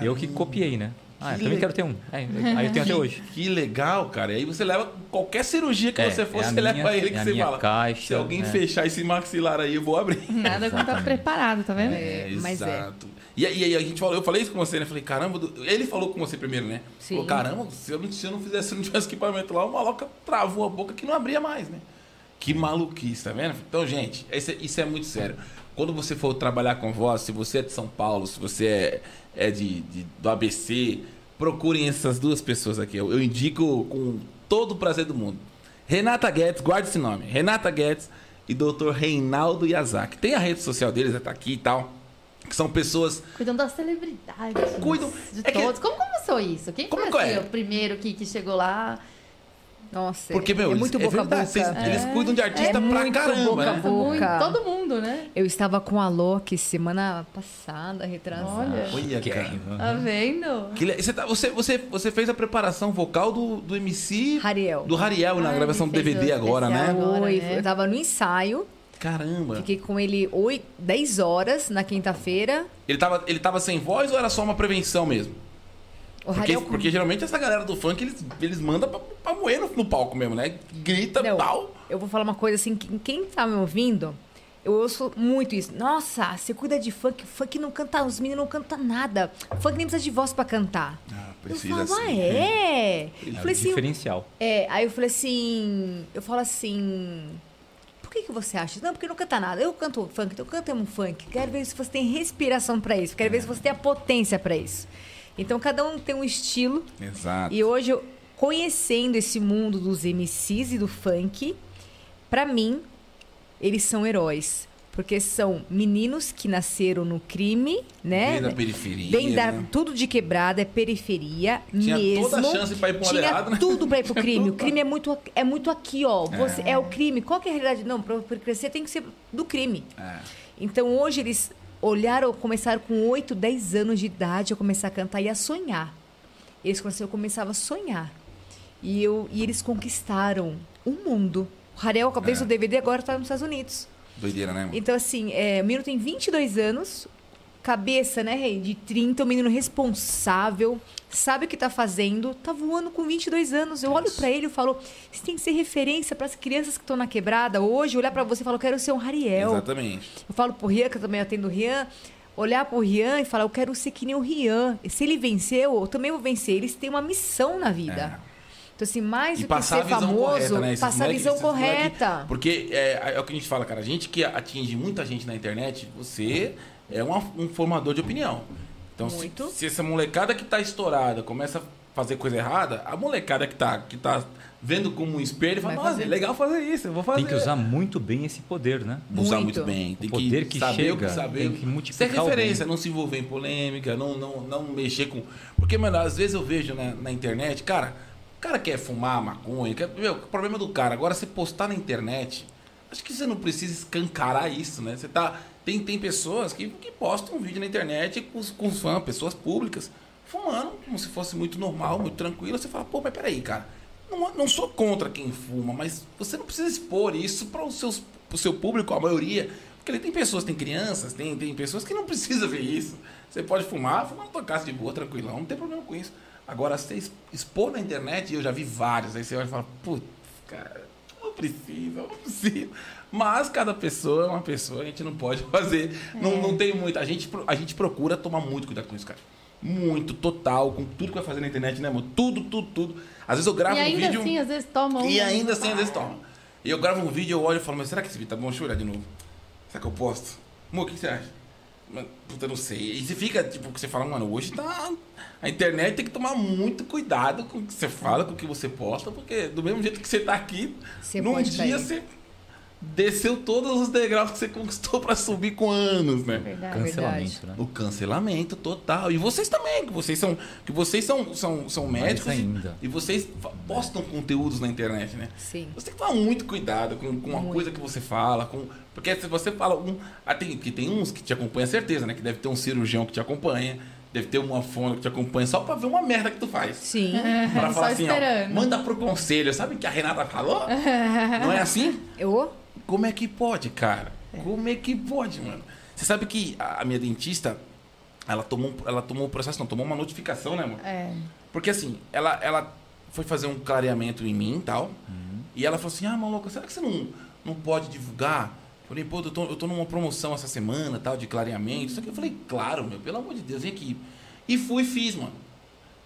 Eu que Caramba. copiei, né? Ah, eu também le- quero ter um. É, aí eu tenho até hoje. Que legal, cara. E aí você leva qualquer cirurgia que É, você for, é você leva ele é que a você minha fala. caixa, Se alguém é. fechar esse maxilar aí, eu vou abrir. Nada como tá preparado, tá vendo? É, mas é. exato. E aí e aí a gente falou, eu falei isso com você, né? Falei, caramba, do- ele falou com você primeiro, né? Sim. Falou, caramba, se eu, não, se eu não fizesse, se eu não tivesse equipamento lá, o maloca travou a boca que não abria mais, né? Que maluquice, tá vendo? Então, gente, esse- isso é muito sério. Quando você for trabalhar com voz, se você é de São Paulo, se você é, é de, de- do ABC, procurem essas duas pessoas aqui. Eu, eu indico com todo o prazer do mundo. Renata Guedes, guarde esse nome. Renata Guedes e Dr. Reinaldo Yazaki. Tem a rede social deles, tá aqui e tal. Que são pessoas Cuidam das celebridades. Cuidam. De É que- todos. Como começou isso? Quem Como foi que assim, é? o primeiro que, que chegou lá? Nossa, Porque, meu, é eles- muito é boca a verdade, vocês- eles cuidam de artista É pra muito caramba, boca né? boca. Muito, todo mundo, né? Eu estava com a Loki semana passada, retrasada. Olha. Olha, Que- cara. Tá vendo? Que você, tá- você, você, você fez a preparação vocal do, do MC Rariel. do Rariel na Ah, gravação do DVD agora, né? Agora, Foi, né? eu tava no ensaio, Caramba. fiquei com ele 8, 10 horas na quinta-feira. Ele tava, ele tava sem voz ou era só uma prevenção mesmo? O Porque, Rariel porque geralmente essa galera do funk, eles, eles mandam pra, pra moer no, no palco mesmo, né? Grita Não, tal. Eu vou falar uma coisa assim, que- quem tá me ouvindo, eu ouço muito isso. Nossa, você cuida de funk, funk não canta, os meninos não cantam nada. Funk nem precisa de voz pra cantar. Ah, eu precisa falo, ah, sim. é? Eu É o falei assim, diferencial. é, aí eu falei assim, eu falo assim, por que, que você acha? Não, porque não canta nada. Eu canto funk, então cantamos um funk. Quero ver se você tem respiração pra isso. Quero ver se você tem a potência pra isso. Então cada um tem um estilo. Exato. E hoje, eu, conhecendo esse mundo dos MCs e do funk, pra mim, eles são heróis. Porque são meninos que nasceram no crime, né? Vem da periferia, Vem da, né? tudo de quebrada, é periferia Tinha mesmo. toda a chance pra ir um Tinha moderado, né? tudo pra ir pro Tinha crime. O crime é muito, é muito aqui, ó. Você, é. o crime. Qual que é a realidade? Não, pra, pra crescer tem que ser do crime. É. Então hoje eles olharam, começaram com 8, 10 anos de idade a começar a cantar e a sonhar. Eles começaram, eu começava a sonhar. E, eu, e eles conquistaram o mundo. O Harel, cabeça É. do DVD, agora está nos Estados Unidos. Doideira, né, mano? Então, assim, é, o menino tem 22 anos, cabeça, né, Rei, de 30, um menino responsável, sabe o que tá fazendo, tá voando com 22 anos. Eu olho pra ele e falo, você tem que ser referência para as crianças que estão na quebrada hoje, olhar pra você e falar, eu quero ser um Rariel. Exatamente. Eu falo pro Rian, que eu também atendo o Rian, olhar pro Rian e falar, eu quero ser que nem o Rian. E se ele venceu, eu também vou vencer. Eles têm uma missão na vida. Então, assim, mais É. E do que ser famoso, correta, né? Passar a moleque- visão esses moleque- correta. porque é, é o que a gente fala, cara. A gente que atinge muita gente na internet, você é uma- um formador de opinião. Então, se, Muito. se essa molecada que tá estourada começa a fazer coisa errada, a molecada que tá, que tá vendo como um espelho fala, nossa, é legal fazer isso, eu vou fazer. Tem que usar muito bem esse poder, né? Usar Muito. muito bem. Tem O poder que, que saber o chega, que saber. tem que Ser multiplicar o referência, bem. não se envolver em polêmica, não, não, não mexer com. Porque, mano, às vezes eu vejo na, na internet, cara, o cara quer fumar maconha, quer... meu, o problema do cara. Agora, você postar na internet, acho que você não precisa escancarar isso, né? Você tá. Tem, tem pessoas que, que postam um vídeo na internet com com fãs, pessoas públicas, fumando, como se fosse muito normal, muito tranquilo. Você fala, pô, mas peraí, cara. Não, não sou contra quem fuma, mas você não precisa expor isso para o seu público, a maioria. Porque tem pessoas, tem crianças, tem, tem pessoas que não precisa ver isso. Você pode fumar, fumar na tua casa de boa, tranquilão, não tem problema com isso. Agora, você expor na internet, eu já vi vários, aí você olha e fala, putz, cara, não precisa, não precisa. Mas cada pessoa é uma pessoa, a gente não pode fazer. Não, não tem muito. A gente, a gente procura tomar muito cuidado com isso, cara. Muito, total, com tudo que vai fazer na internet, né, amor? Tudo, tudo, tudo. Às vezes eu gravo E um ainda vídeo. assim, às vezes toma um. E ainda assim, às vezes toma. E eu gravo um vídeo, eu olho e falo, mas será que esse vídeo tá bom? Deixa eu olhar de novo. Será que eu posto? Amor, o que você acha? Puta, não sei. E você fica, tipo, que você fala, mano, hoje tá. A internet tem que tomar muito cuidado com o que você fala, com o que você posta, porque do mesmo jeito que você tá aqui, Você num dia cair. você desceu todos os degraus que você conquistou pra subir com anos, né? Verdade. Cancelamento, né? O cancelamento total. E vocês também, que vocês são, que vocês são, são, são médicos e- ainda. E, vocês fa- postam conteúdos na internet, né? Sim. Você tem que tomar muito cuidado com, com uma Muito. coisa que você fala, com porque se você fala um, ah, tem, que tem uns que te acompanham, certeza, né? Que deve ter um cirurgião que te acompanha, deve ter uma fono que te acompanha só pra ver uma merda que tu faz. Sim. Pra Só falar assim, ó, esperando. manda pro conselho, sabe o que a Renata falou? Não é assim? Eu? Como é que pode, cara? Como é que pode, mano? Você sabe que a minha dentista, ela tomou, ela tomou o processo, não, tomou uma notificação, né, mano? É. Porque assim, ela, ela foi fazer um clareamento em mim e tal. E ela falou assim: Ah, maluco, será que você não, não pode divulgar? Eu falei, pô, eu tô, eu tô numa promoção essa semana tal, de clareamento. Isso aqui. Eu falei, claro, meu, pelo amor de Deus, vem aqui. E fui e fiz, mano.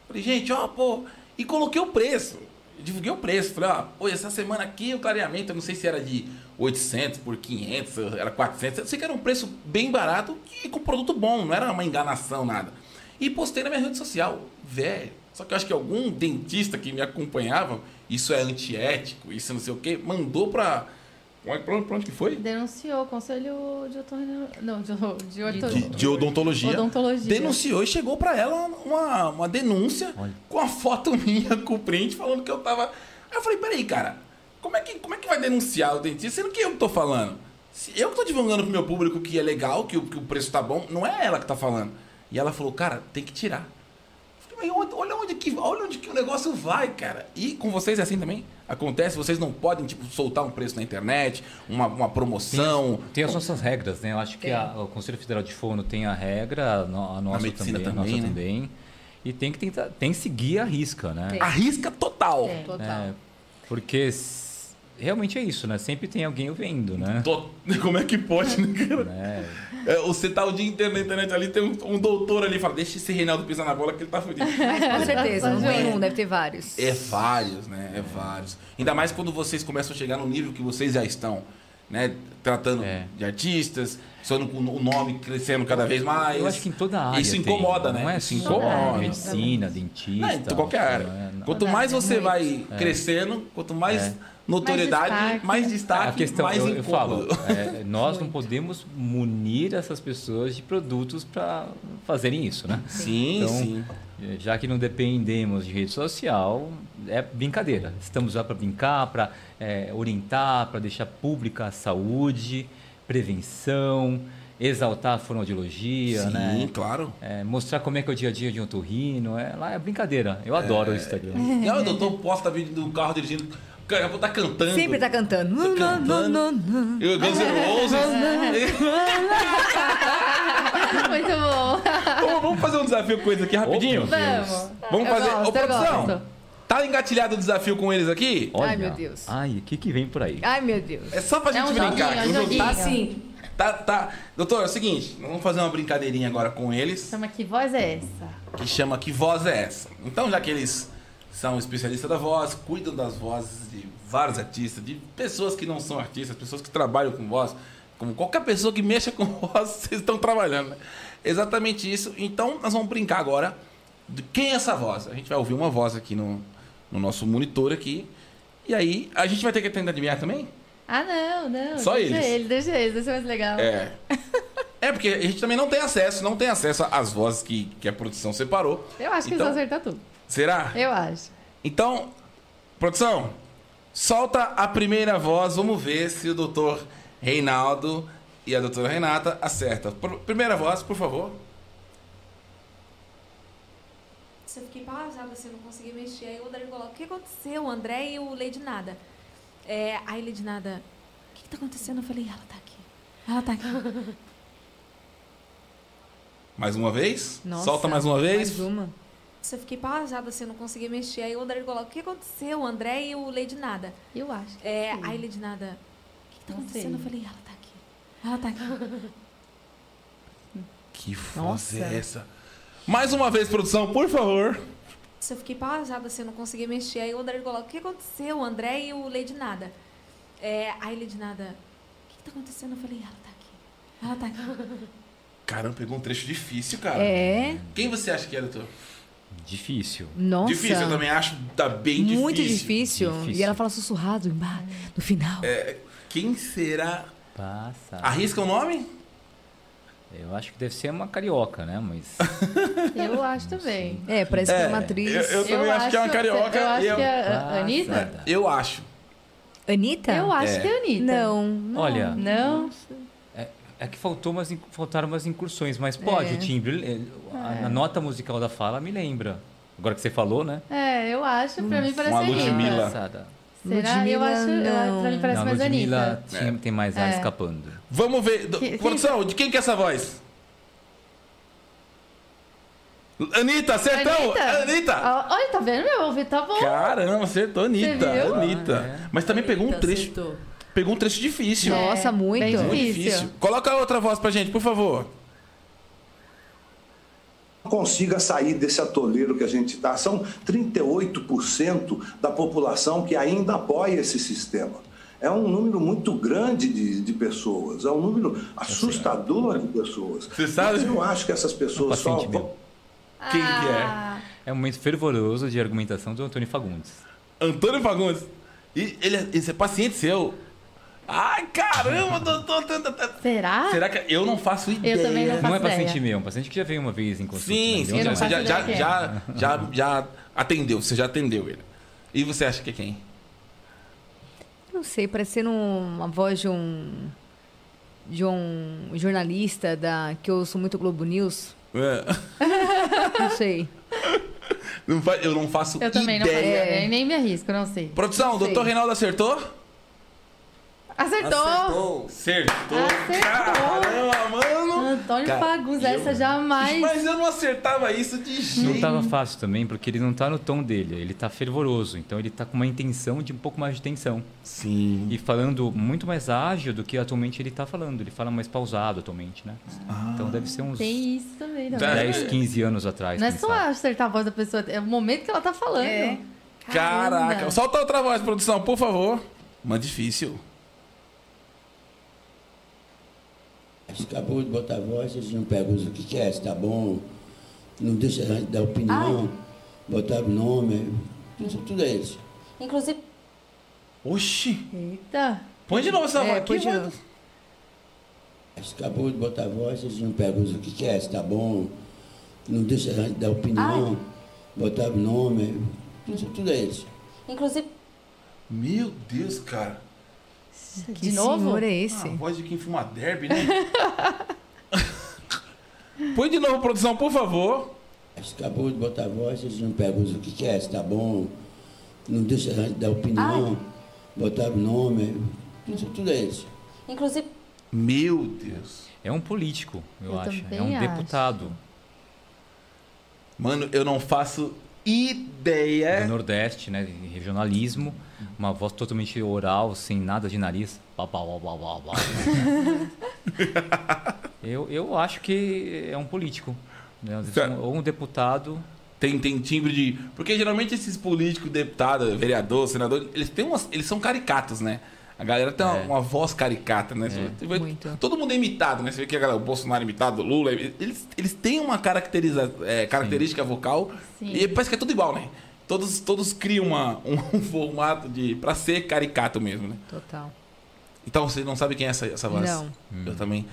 Falei, gente, ó, pô. E coloquei o preço. Divulguei o preço. Falei, ó, pô, essa semana aqui o clareamento, eu não sei se era de 800 por 500, era 400. Eu sei que era um preço bem barato e com produto bom, não era uma enganação, nada. E postei na minha rede social, velho. Só que eu acho que algum dentista que me acompanhava, isso é antiético, isso não sei o quê, mandou pra. Pra onde, que foi? Denunciou o conselho de otorrino... Não, de, de, orto... de, de odontologia, Odontologia. denunciou e chegou pra ela uma, uma denúncia Olha. com a foto minha com o print falando que eu tava. Aí eu falei, peraí, cara, como é que, como é que vai denunciar o dentista sendo que eu que tô falando? Se eu que tô divulgando pro meu público que é legal, que o, que o preço tá bom, não é ela que tá falando. E ela falou, cara, tem que tirar. Eu falei, mas olha onde que, olha onde que o negócio vai, cara. E com vocês é assim também? Acontece, vocês não podem, tipo, soltar um preço na internet, uma, uma promoção. Tem as nossas regras, né? Eu acho que Tem. a- o Conselho Federal de Fono tem a regra, a, no- a nossa medicina também, a também, nossa né? também. E tem que tentar, tem que seguir a risca, né? Tem. Arrisca total. É. Total. É, porque realmente é isso, né? Sempre tem alguém vendo, né? To- Como é que pode, né, cara? É, É, você tá o dia inteiro na internet ali, tem um, um doutor ali, fala, deixa esse Reinaldo pisar na bola que ele tá fudido. Com certeza. Não tem é. um, deve ter vários. É vários, né? É vários. Ainda mais quando vocês começam a chegar no nível que vocês já estão, né? Tratando É. de artistas, sendo com o nome crescendo cada vez mais. eu acho que em toda área. Isso tem, incomoda, né? Não é Isso só incomoda. medicina, dentista. Não, em qualquer área. não é- não- Quanto mais você muito. vai crescendo, quanto mais É. notoriedade, destaque. mais destaque, a questão, mais eu, eu falo, é, nós não podemos munir essas pessoas de produtos para fazerem isso, né? Sim, Então, sim. Eh, Já que não dependemos de rede social, é brincadeira. Estamos lá para brincar, para orientar, para deixar pública a saúde, prevenção, exaltar a fonoaudiologia, Sim, né? claro. É, mostrar como é que é o dia a dia de um otorrino. É, lá é brincadeira. Eu adoro o Instagram. Aí o doutor posta vídeo do carro dirigindo, o cara tá cantando. Sempre tá cantando. Cantando. E o Guns N' Roses. Muito bom. Vamos- Vamos fazer um desafio com eles aqui rapidinho? Vamos. Vamos Eu fazer. gosto, Ô, eu produção, gosto. tá engatilhado o desafio com eles aqui? Olha, Ai, meu Deus. Ai, o que, que vem por aí? Ai, meu Deus. É só pra É gente um brincar. joguinho, aqui, é um um joguinho. Tá sim. Tá, tá. Doutor, é o seguinte, vamos fazer uma brincadeirinha agora com eles, Chama que voz é essa? que chama Que Voz é Essa? Então, já que eles são especialistas da voz, cuidam das vozes de vários artistas, de pessoas que não são artistas, pessoas que trabalham com voz, como qualquer pessoa que mexa com voz, vocês estão trabalhando. né? Exatamente isso. Então, nós vamos brincar agora de quem é essa voz. A gente vai ouvir uma voz aqui no, no nosso monitor aqui. E aí, a gente vai ter que tentar adivinhar também? Ah, não, não. Só deixa eles. ele, deixa ele, deixa mais legal. É. É, porque a gente também não tem acesso, não tem acesso às vozes que, que a produção separou. Eu acho que Então- eles vão acertar tudo. Será? Eu acho. Então, produção, solta a primeira voz. Vamos ver se o doutor Reinaldo e a doutora Renata acertam. Pr- Primeira voz, por favor. Eu fiquei paralisada, assim, não consegui mexer. Aí o André falou, o que aconteceu? O André e o Lady Nada. É, aí Lady Nada, o que, que tá acontecendo? Eu falei, ela tá aqui. Ela tá aqui. Mais uma vez. Nossa, solta mais uma vez. Mais uma. Eu fiquei paralisada, assim, não consegui mexer. Aí o André falou, o que aconteceu? O André e o Lady Nada. Eu acho. que É, aí Lady Nada, o que, que tá Não acontecendo? sei. Eu falei, ela tá aqui. Ela tá aqui. Que Nossa. é essa? Mais uma vez, produção, por favor. Eu fiquei paralisada, assim, não consegui mexer. Aí o André falou, o que aconteceu? O André e o Lady Nada. É, aí Lady Nada, o que, que tá acontecendo? Eu falei, ela tá aqui. Ela tá aqui. Caramba, pegou um trecho difícil, cara. É. Quem você acha que é, doutor? Difícil. Nossa. Difícil, eu também acho. Tá bem difícil. Muito difícil. Difícil. E ela fala sussurrado no final. É, quem será? Passa. Arrisca o nome? Eu acho que deve ser uma carioca, né? Mas. Eu acho também. É, parece que é uma É, atriz. eu- eu- também acho que é uma carioca Eu acho eu- que é a. Anitta? Eu acho. Anitta? Eu acho É. que é a Anitta. Não, não. Olha, Não? É que faltou umas, faltaram umas incursões, mas pode, É. o timbre, a, a nota musical da fala me lembra. Agora que você falou, né? É, eu acho. Pra mim parece Uma Anitta. Ludmilla. Será? eu acho. Não. pra mim parece Não, mais a Ludmilla Anitta. tinha- tem mais ar É. escapando. Vamos ver. Que- produção, de quem que é essa voz? Anitta, acertou! Anitta? Anitta! Olha, tá vendo? Meu ouvido tá bom. Caramba, acertou, Anitta. Anitta. Ah, é. Mas também pegou um trecho. Pegou um trecho difícil. É, Nossa, muito. bem Muito difícil. difícil. Coloca outra voz pra gente, por favor. consiga sair desse atoleiro que a gente está. São 38% da população que ainda apoia esse sistema. É um número muito grande de, de pessoas, é um número assustador de pessoas. Você sabe? Mas eu acho que essas pessoas só vão. Quem que é? Ah, É um momento fervoroso de argumentação do Antônio Fagundes. Antônio Fagundes. E ele, é- esse é paciente seu. Ai, caramba, doutor. Será? Será que eu não faço ideia? também não Não faço é paciente ideia. meu, é um paciente que já veio uma vez em consulta. Sim, né? sim, não é? você já, faço já, ideia é. já, já, já atendeu, você já atendeu ele. E você acha que é quem? Não sei, parecendo uma voz de um. de um jornalista da, que eu ouço muito Globo News. É. Não sei. Não eu não faço Eu também não faço ideia. ideia. Nem me arrisco, não sei. Produção, o sei. doutor Reinaldo acertou? Acertou! Acertou. Acertou. Caramba, mano. Antônio Cara, Fagundes, essa jamais. Mas eu não acertava isso de jeito. Não tava fácil também, porque ele não tá no tom dele, ele tá fervoroso, então ele tá com uma intenção de um pouco mais de tensão. Sim. E falando muito mais ágil do que atualmente ele tá falando, ele fala mais pausado atualmente, né? Então deve ser uns Tem isso também, não. Tá. 10, 15 anos atrás. Não é só sabe. acertar a voz da pessoa, é o momento que ela tá falando. É. Caraca. Caramba. Solta outra voz, produção, por favor. Mas difícil. Acabou de botar a voz, eles não perguntam o que que é, se tá bom, não deixa a gente dar opinião, botar o nome, tudo, tudo é isso. Inclusive, Oxi! Eita. Põe de novo essa É, voz aqui, de novo. Você acabou de botar a voz, vocês não perguntam o que que é, se tá bom. Não deixa a gente dar opinião, botar o nome, tudo, tudo é isso. Inclusive, Meu Deus, cara. De Que novo? senhor é A esse? voz de quem fuma derby, né? Põe de novo, produção, por favor. Você acabou de botar a voz, vocês não perguntam o que que é, se tá bom. Não deixa a gente dar opinião, botar o nome, tudo, tudo é isso. inclusive, Meu Deus. É um político, eu, Eu acho. É um acho. deputado Mano, eu não faço do ideia. Nordeste, né? regionalismo. Uma voz totalmente oral, sem nada de nariz. Blá, blá, blá, blá, blá, blá. eu, eu acho que é um político. né? Certo. Ou um deputado. Tem, tem timbre de. Porque geralmente esses políticos, deputado, vereador, senador, eles têm umas. Eles são caricatos, né? A galera tem uma, É. uma voz caricata, né? Vê- muito. Todo mundo é imitado, né? Você vê que a galera, o Bolsonaro é imitado, o Lula. Eles, eles têm uma caracteriza, é, característica vocal Sim. e parece que é tudo igual, né? Todos, todos criam uma, um, formato de. pra ser caricato mesmo, né? Total. Então você não sabe quem é essa, essa voz? Não. Eu também.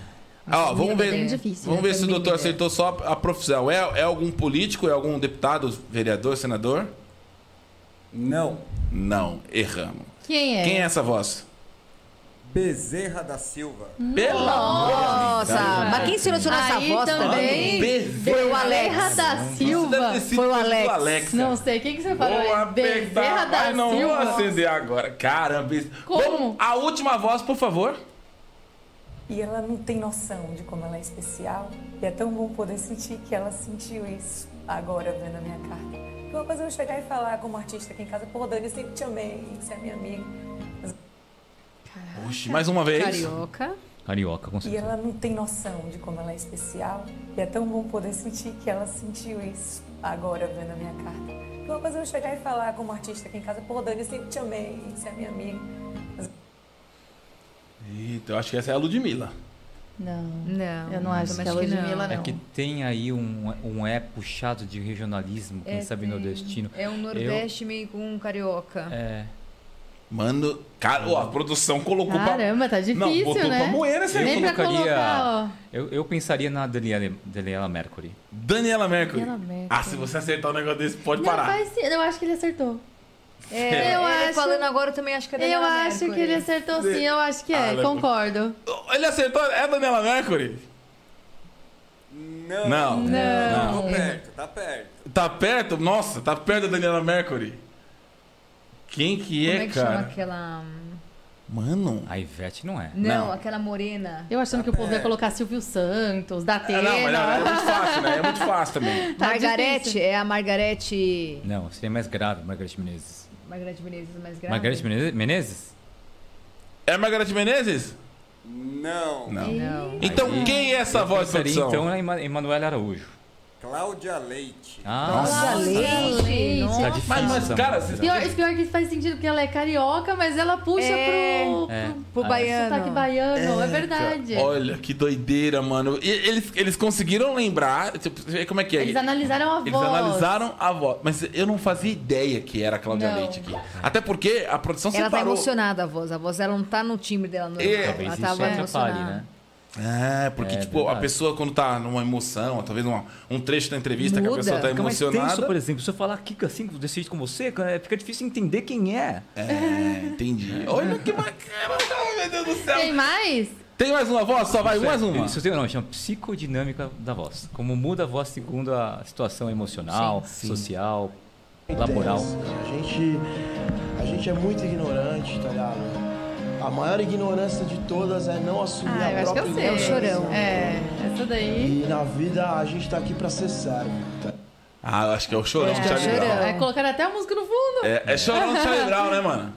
Ah, ó, vamos É ver. bem difícil, vamos né? ver se o doutor é. acertou só a profissão. É, é algum político? É algum deputado, vereador, senador? Não. Não, erramos. Quem é? Quem é essa voz? Bezerra da Silva. Pela Nossa, mas quem selecionou essa voz também. também? Foi o Alex. Bezerra da Silva. Foi o Alex. Alex Não sei, quem que você Vou falou? Apertar, Bezerra da mas não vou Silva. acender agora. Caramba. Como? Vamos, a última voz, por favor. E ela não tem noção de como ela é especial. E é tão bom poder sentir que ela sentiu isso agora vendo a minha carta. Porque uma coisa eu chegar e falar como artista aqui em casa, pô, Dani, eu sempre te amei, você é minha amiga. Oxi, mais uma vez. Carioca. Carioca, com E certeza. ela não tem noção de como ela é especial. E é tão bom poder sentir que ela sentiu isso agora vendo a minha carta. Uma coisa é eu chegar e falar como artista aqui em casa, pô, Dani, eu sempre te amei, você é minha amiga. Eita, eu acho que essa é a Ludmilla. Não. Não. Eu não acho que é a Ludmilla, não. É que tem aí um, um é puxado de regionalismo, quem É, sabe tem. nordestino. É um Nordeste meio com um carioca. É, Mano, cara, ó, a produção colocou Caramba, tá pra... Não, difícil, botou né? pra moer essa aí. pra colocaria- colocar, eu, eu pensaria na Daniela, Daniela Mercury. Daniela Mercury. Daniela Mercury. Ah, se você acertar um negócio desse, pode parar. Não, faz sim, eu acho que ele acertou. É, Eu ele acho- falando agora eu também acho que é Eu Daniela acho que ele acertou sim, eu acho que Ah, é, é- concordo. Ele acertou? É a Daniela Mercury? Não. Não. Não. Tô perto, tá perto. Tá perto? Nossa, tá perto da Daniela Mercury. Quem que Como é, é que chama cara? aquela... Mano. A Ivete não é. Não, Não. aquela morena. Eu achando que o povo ia colocar Silvio Santos, da Ah, não, mas é, é muito fácil, né? É muito fácil também. Tá Margarete, difícil. é a Margarete... Não, seria mais grave, Margareth Menezes. Margarete Menezes é mais grave? Margareth Menezes? Menezes? É a Margareth Menezes? Não. Não. Não. Então Aí, quem é essa eu voz, pensaria, produção? Então é Ema- Emanuela Araújo. Cláudia Leite. Ah, Nossa, Leite. Leite. Nossa. Tá difícil. Mas, mas cara, vocês- Pior, pior que faz sentido, porque ela é carioca, mas ela puxa É. pro, É. pro, Pro Ah, baiano. sotaque baiano, é, verdade. Olha, que doideira, mano. E eles, eles conseguiram lembrar. Tipo, como é que é? Eles analisaram a Eles voz. analisaram a voz. Mas eu não fazia ideia que era a Cláudia Não. Leite aqui. Até porque a produção Ela tá separou. emocionada, a voz. A voz dela não tá no timbre dela normal. É. Talvez ela isso tava emocionada. né? É, porque, É, tipo, a pessoa quando tá numa emoção, talvez uma, um trecho da entrevista que a Muda. pessoa tá mais emocionada. tenso, por exemplo. Se eu falar aqui assim, desse jeito com você, cara, fica difícil entender quem é. É, entendi. Olha que bacana, meu Deus do céu. Tem mais? Tem mais uma voz? Só vai mais uma. Isso tem um nome, chama psicodinâmica da voz. Como muda a voz segundo a situação emocional, Sim, sim. social, laboral. A gente, a gente é muito ignorante, tá ligado? A maior ignorância de todas é não assumir Ah, a eu acho que eu sei. É o chorão. É, essa daí. E na vida a gente tá aqui pra ser sério. tá? Ah, eu acho que é o chorão É, do Charlie chorão. Brown. Aí colocaram até a música no fundo. É, é chorão do Charlie Brown, né, mano?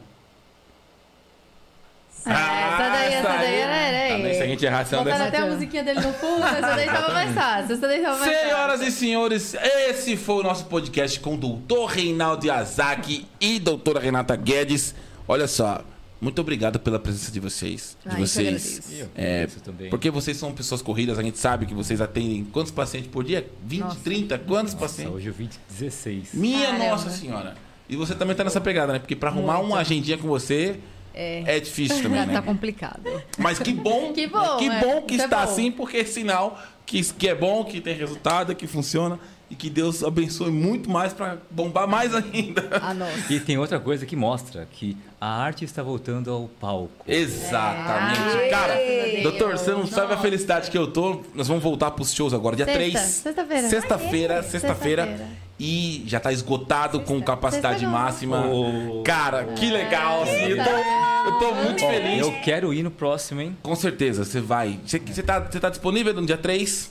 Ah, essa daí, essa daí era, era Tá, se a gente errar, você Botaram dessa. até a musiquinha dele no fundo, essa daí tava mais fácil. Essa daí tava mais Senhoras fácil. e senhores, esse foi o nosso podcast com o doutor Reinaldo Yazaki e doutora Renata Guedes. Olha só, muito obrigado pela presença de vocês. De Ah, vocês. Eu É, também. porque vocês são pessoas corridas, a gente sabe que vocês atendem quantos pacientes por dia? 20, Nossa. 30? Quantos Nossa, pacientes? hoje eu vi 16. Minha Caramba. Nossa Senhora. E você também tá nessa pegada, né? Porque pra arrumar Muito. uma agendinha com você É, é difícil também, tá, né? tá complicado. Mas que bom, Que bom, que, é. bom que é está bom. assim, porque é sinal que, que é bom, que tem resultado, que funciona e que Deus abençoe muito mais pra bombar mais ainda. Ah, nossa. E tem outra coisa que mostra que a arte está voltando ao palco. Exatamente. Ai, Cara, meu doutor, você não sabe a felicidade que eu tô. Nós vamos voltar pros shows agora, dia Sexta, 3. sexta-feira. Sexta-feira, Ah, é? sexta-feira. Sexta-feira. E já tá esgotado com capacidade Sexta máxima. Oh. Cara, que legal, assim. Eu tô, eu tô muito feliz. eu quero ir no próximo, hein? Com certeza, você vai. Você, você, tá, você tá disponível no dia 3?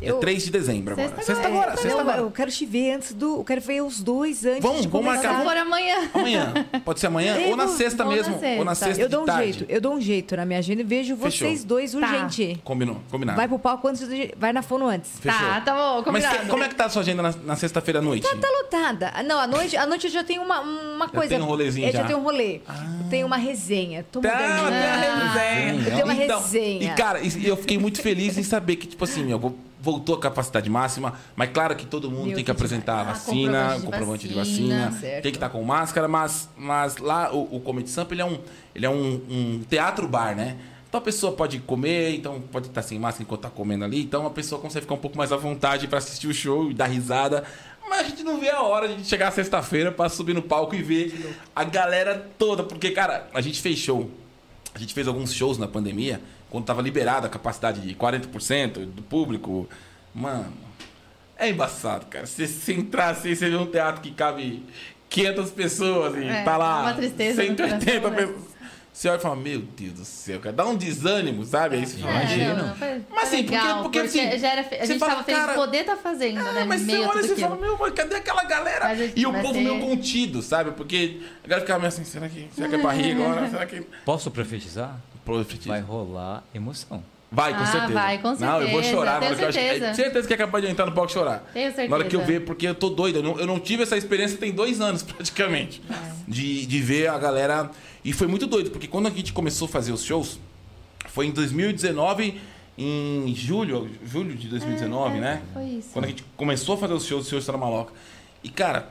Dia Eu- 3 de dezembro agora. Sexta Sexta agora. sexta Não, agora. eu quero te ver antes do. Eu quero ver os dois antes Vamos, de vamos começar. marcar. Se for amanhã. Amanhã. Pode ser amanhã? Eu ou na vou- sexta ou na mesmo. Ou na sexta. sexta Eu dou um tarde. jeito, eu dou um jeito na minha agenda e vejo Fechou. vocês dois Tá. urgente. Combinou, combinado. Vai pro palco antes de. Vai na fono antes. Fechou. Tá, tá bom, Mas combinado. que- como é que tá a sua agenda na, na sexta-feira à noite? Tá, tá lotada. Ah, Não, à noite, à noite eu já tenho uma, uma coisa. tem um rolezinho Eu já já. Ah. tenho um rolê. Eu tenho uma resenha. Tô Tá, tem uma resenha. Eu tenho uma Então, resenha. E, cara, eu fiquei muito feliz em saber que, tipo assim, meu, voltou a capacidade máxima, mas claro que todo mundo Meu, tem que apresentar a demais. Ah, vacina, comprovante de comprovante de vacina, vacina, certo. tem que estar com máscara, mas, mas lá o, o Comedy Sampa, ele é um, ele é um, um teatro-bar, né? Então a pessoa pode comer, então pode estar sem máscara enquanto tá comendo ali, então a pessoa consegue ficar um pouco mais à vontade para assistir o show e dar risada. Mas a gente não vê a hora de chegar sexta-feira para subir no palco e ver a galera toda, porque cara, a gente fez show a gente fez alguns shows na pandemia, quando tava liberada a capacidade de 40% do público. Mano, é embaçado, cara. Se você entrar assim, você vê um teatro que cabe 500 pessoas e É, tá lá dá uma tristeza no 180 coração, né? pessoas. Você olha e fala, meu Deus do céu, cara. Dá um desânimo, sabe? Aí você fala, É, imagina. não, foi- Mas assim, porque- legal, porque, assim, já era, a gente fala, tava feliz de poder estar fazendo, né? É, mas no você meio olha e fala, meu, mas cadê aquela galera? Gente E o povo ter- meio contido, sabe? Porque a galera ficava meio assim, será que, será que é pra rir agora? Será que... Posso profetizar? Profetiza. Vai rolar emoção. Vai, com Ah, certeza. vai, com Não, eu vou certeza, chorar. na tenho hora que eu acho- certeza. é certeza que é capaz de entrar no palco e chorar. Tenho certeza. Na hora que eu ver, porque eu tô doido. Eu não, eu não tive essa experiência tem dois anos, praticamente. É. De, de ver a galera. E foi muito doido, porque quando a gente começou a fazer os shows, foi em 2019, em julho, julho de 2019, É, né? Foi isso. Quando a gente começou a fazer os shows, os shows era maloca. E, cara,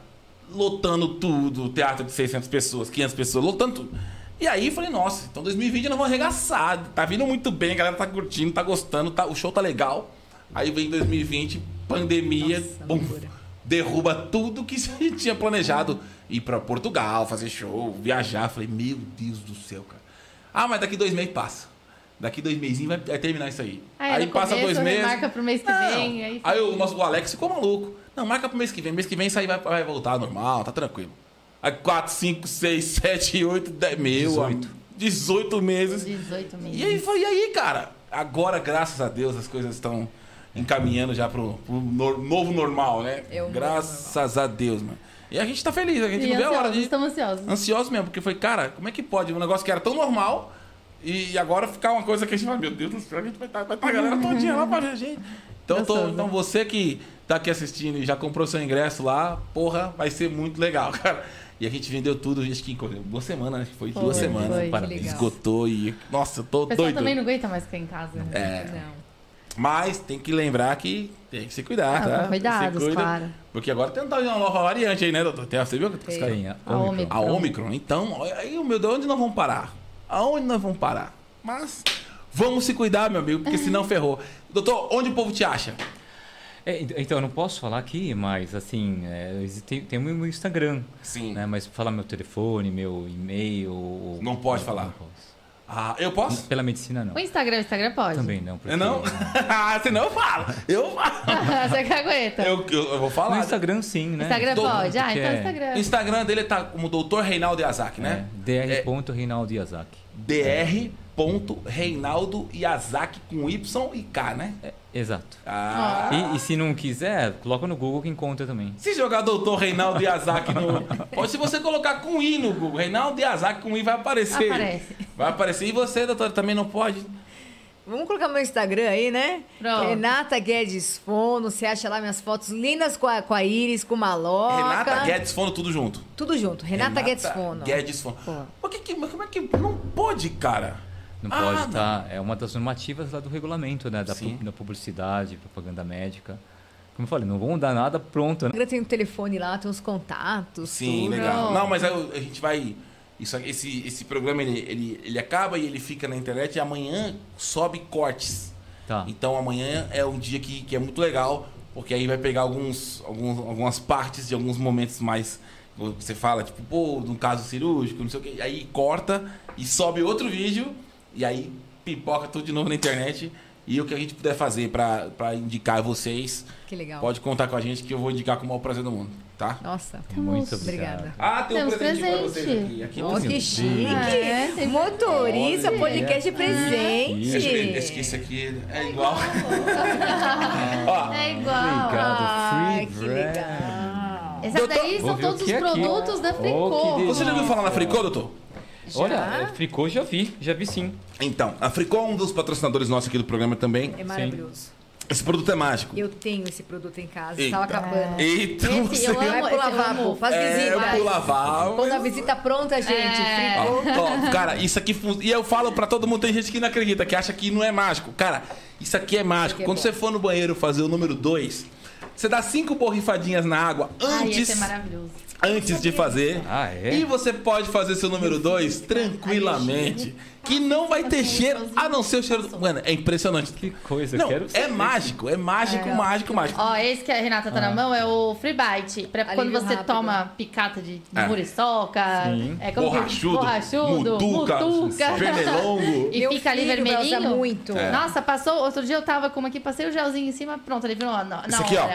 lotando tudo, teatro de 600 pessoas, 500 pessoas, lotando tudo. E aí, falei, nossa, então 2020 nós vamos arregaçar. Tá vindo muito bem, a galera tá curtindo, tá gostando, tá, o show tá legal. Aí vem 2020, pandemia, Nossa, derruba tudo que gente tinha planejado. Ir pra Portugal, fazer show, viajar. Falei, meu Deus do céu, cara. Ah, mas daqui dois meses passa. Daqui dois meses vai, terminar isso aí. Aí, no passa começo, dois meses. Marca pro mês que Não. vem. Aí, Aí o nosso o Alex ficou maluco. Não, marca pro mês que vem. Mês que vem isso aí vai, vai voltar normal, tá tranquilo. Aí 4, 5, 6, 7, 8, 10, meu. 18. 18 meses. 18 meses. E aí foi, e aí, cara? Agora, graças a Deus, as coisas estão encaminhando já pro, pro nor- novo normal, né? É o novo graças a Deus, mano. E a gente tá feliz, a gente E não vê a hora ansiosos, de. estamos ansiosos. Ansioso mesmo, porque foi, cara, como é que pode? Um negócio que era tão normal e agora ficar uma coisa que a gente fala, meu Deus do céu, a gente vai estar vai tá a galera todinha lá pra ver a gente. Então, tô- então você que tá aqui assistindo e já comprou seu ingresso lá, porra, vai ser muito legal, cara. E a gente vendeu tudo, acho que em duas semanas, acho que foi, Foi, duas semanas. foi. Parabéns. legal. Esgotou e. Nossa, eu tô O doido. também não aguenta mais ficar em casa. né? É. Não. Mas tem que lembrar que tem que se cuidar, Ah, tá? cuidados, cuida, claro. Porque agora tem uma nova variante aí, né, doutor? Tem, você viu que Tem. a Omicron. Omicron. A Omicron. Então, aí, meu Deus, onde nós vamos parar? Aonde nós vamos parar? Mas vamos se cuidar, meu amigo, porque senão ferrou. Doutor, onde o povo te acha? É, ent- então, eu não posso falar aqui, mas assim, é, existe- tem o meu Instagram, Sim. né? Mas falar meu telefone, meu e-mail... ou- Não pode falar. Não posso. Ah, eu posso? Pela medicina, não. O Instagram, o Instagram pode. Também não. porque- É não? Ah, senão eu falo. Eu falo. Você que aguenta. Eu, eu, eu vou falar. No Instagram, sim, né? Instagram Todo pode? Ah, então é- Instagram. O Instagram dele tá como Dr. Reinaldo Yazaki, né? É, Dr. Reinaldo Yazaki. Dr. Reinaldo Yazaki com Y e K, né? É, exato. Ah. E, e se não quiser, coloca no Google que encontra também. Se jogar Doutor Reinaldo Yazaki no. Pode se você colocar com I no Google. Reinaldo Yazaki com I vai aparecer. Aparece. Vai aparecer. E você, doutor, também não pode? Vamos colocar meu Instagram aí, né? Pronto. Renata Guedes Fono. Você acha lá minhas fotos lindas com a, com a Iris, com Maloca. Renata Guedes Fono, tudo junto. Tudo junto. Renata, Guedes Fono. Guedes Fono. Por que, como é que não pode, cara? Não Ah, pode estar. É uma das normativas lá do regulamento, né? Da, pu- da publicidade, propaganda médica. como eu falei, não vão dar nada pronto, né? Agora tem o telefone lá, tem os contatos. Sim, tudo. legal. Não, mas aí a gente vai. Isso, esse, esse programa ele, ele, ele acaba e ele fica na internet e amanhã sobe cortes. Tá. Então amanhã é um dia que, que é muito legal, porque aí vai pegar alguns, alguns, algumas partes de alguns momentos mais. Você fala, tipo, pô, num caso cirúrgico, não sei o quê. Aí corta e sobe outro vídeo e aí pipoca tudo de novo na internet. E o que a gente puder fazer pra pra indicar a vocês, Que legal. pode contar com a gente que eu vou indicar com o maior prazer do mundo, tá? Nossa, Muito obrigada. Ah, tem um Temos presente pra presente. vocês aqui. aqui tem que um- chique. É, Motorista, Olha. podcast presente. Acho que esse, que esse aqui é igual. É igual. Ai, Free que legal. Esse daí Vou são todos os é aqui. produtos da Oh, que Fricô. delícia. você já ouviu falar na Fricô, doutor? Olha, é, fricô já vi, já vi sim. Então, a Fricô é um dos patrocinadores nossos aqui do programa também. É maravilhoso. Esse produto é mágico. Eu tenho esse produto em casa, Eita. estava acabando. Eita, Esse você... eu amo. Vai pro lavabo, amo. faz É, visita. pro lavabo. Quando a visita pronta, gente, É. fricô. Ó, cara, isso aqui E eu falo pra todo mundo, tem gente que não acredita, que acha que não é mágico. Cara, isso aqui é mágico. aqui é Quando bom. você for no banheiro fazer o número 2, você dá cinco borrifadinhas na água Ai, esse antes, é maravilhoso. Antes de fazer. Ah, é? E você pode fazer seu número 2 tranquilamente. Que não vai ter cheiro, a não ser o cheiro. do- Mano, é impressionante. Que coisa, Não, quero é mágico, é mágico, mágico, mágico. Ó, esse que a Renata tá na mão é o Free Bite. Pra quando Alívio você rápido. toma picata de É. muriçoca, Sim. é como Borrachudo, borrachudo, mutuca, mutuca. pernilongo. E Meu fica ali vermelhinho. muito. É. Nossa, passou. Outro dia eu tava com uma aqui, passei o gelzinho em cima, pronto, ele virou na, na Esse aqui, ó.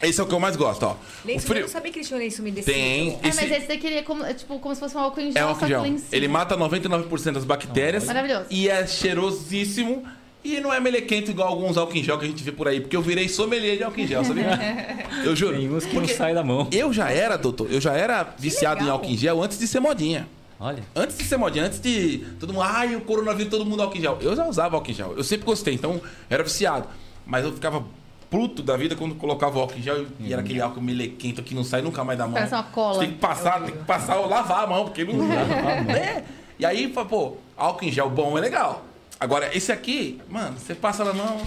Esse é o que eu mais gosto, ó. O Lenço, frio Eu não sabia que eles tinham lenço umedecido. tem. É, Esse mas esse daqui é como, é tipo, como se fosse um álcool em gel, é só álcool que cima. Ele mata 99% das bactérias. Maravilhoso. E é cheirosíssimo. E não é melequento igual alguns álcool em gel que a gente vê por aí. Porque eu virei sommelier de álcool em gel, sabia? eu juro. Tem uns que Porque não saem da mão. Eu já era, doutor, eu já era viciado em legal. álcool em gel antes de ser modinha. Olha. Antes de ser modinha, antes de todo mundo, ai, o coronavírus, todo mundo álcool em gel. Eu já usava álcool em gel. Eu sempre gostei, então eu era viciado. Mas eu ficava puto da vida quando colocava o álcool em gel e era aquele álcool melequento que não sai nunca mais da mão. Parece uma cola. Você tem que passar, tem que passar ou lavar a mão, porque não é. E aí, pô, álcool em gel bom é legal. Agora, esse aqui, mano, você passa na mão,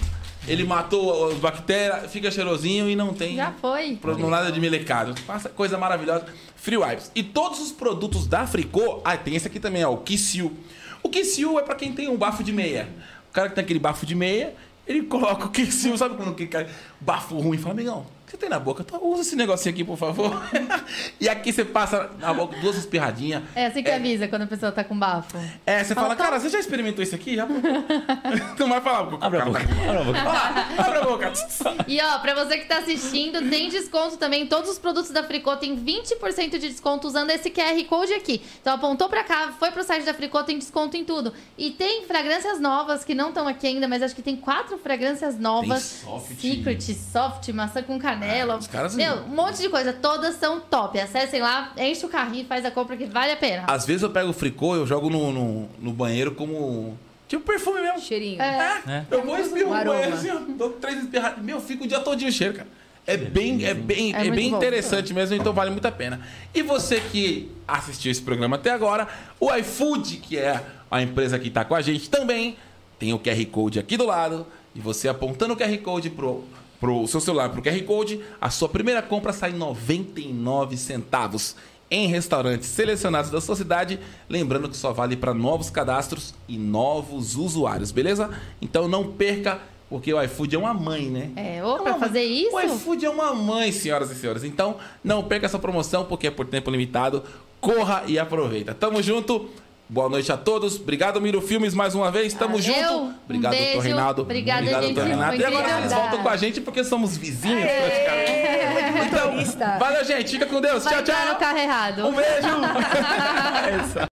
ele matou as bactérias, fica cheirosinho e não tem. Já foi. Não nada de melecado. Passa coisa maravilhosa. Free Wipes. E todos os produtos da Fricô. Ah, tem esse aqui também, ó. O Kissil. O Kissil é pra quem tem um bafo de meia. O cara que tem aquele bafo de meia, ele coloca o Kissil. Sabe quando que cara, bafo ruim? Fala, amigão, que você tem na boca? Então, usa esse negocinho aqui, por favor. e aqui você passa na boca duas espirradinhas. É assim que avisa quando a pessoa tá com bafo. É, você fala, Fala, cara, você já experimentou isso aqui? Já? não vai falar. Abre a boca. Abre a boca. Abre a boca. E ó, pra você que tá assistindo, tem desconto também. Todos os produtos da Fricô tem 20% de desconto usando esse QR Code aqui. Então apontou pra cá, foi pro site da Fricô, tem desconto em tudo. E tem fragrâncias novas que não estão aqui ainda, mas acho que tem quatro fragrâncias novas. Tem soft. Secret, soft, maçã com canela. Os caras- Meu, um monte de coisa. Todas são top. Acessem lá, enche o carrinho e faz a compra que vale a pena. Às vezes eu pego o fricô, eu jogo no, no, no banheiro como. Tipo perfume mesmo. Cheirinho. É. É. Eu vou espirro Um no aroma. banheiro assim, ó, dou três espirradas. Meu, fica o dia todinho cheiro, cara. É bem, é bem, É é muito bem bom. interessante mesmo, então vale muito a pena. E você que assistiu esse programa até agora, o iFood, que é a empresa que está com a gente também, tem o QR Code aqui do lado. E você apontando o QR Code pro, pro seu celular, pro QR Code, a sua primeira compra sai 99 centavos em restaurantes selecionados da sua cidade. Lembrando que só vale para novos cadastros e novos usuários, beleza? Então não perca, porque o iFood é uma mãe, né? É, ô, É pra fazer mãe. isso. O iFood é uma mãe, senhoras e senhores. Então não perca essa promoção, porque é por tempo limitado. Corra e aproveita. Tamo junto. Boa noite a todos. Obrigado, Miro Filmes, mais uma vez. Tamo Valeu. junto. Obrigado, um doutor Reinaldo. Obrigado, Obrigado doutor Renato. E agora eles voltam com a gente porque somos vizinhos, praticamente. Então, Turista. valeu, gente. Fica com Deus. Vai tchau, tchau. carro errado. Um beijo. é isso.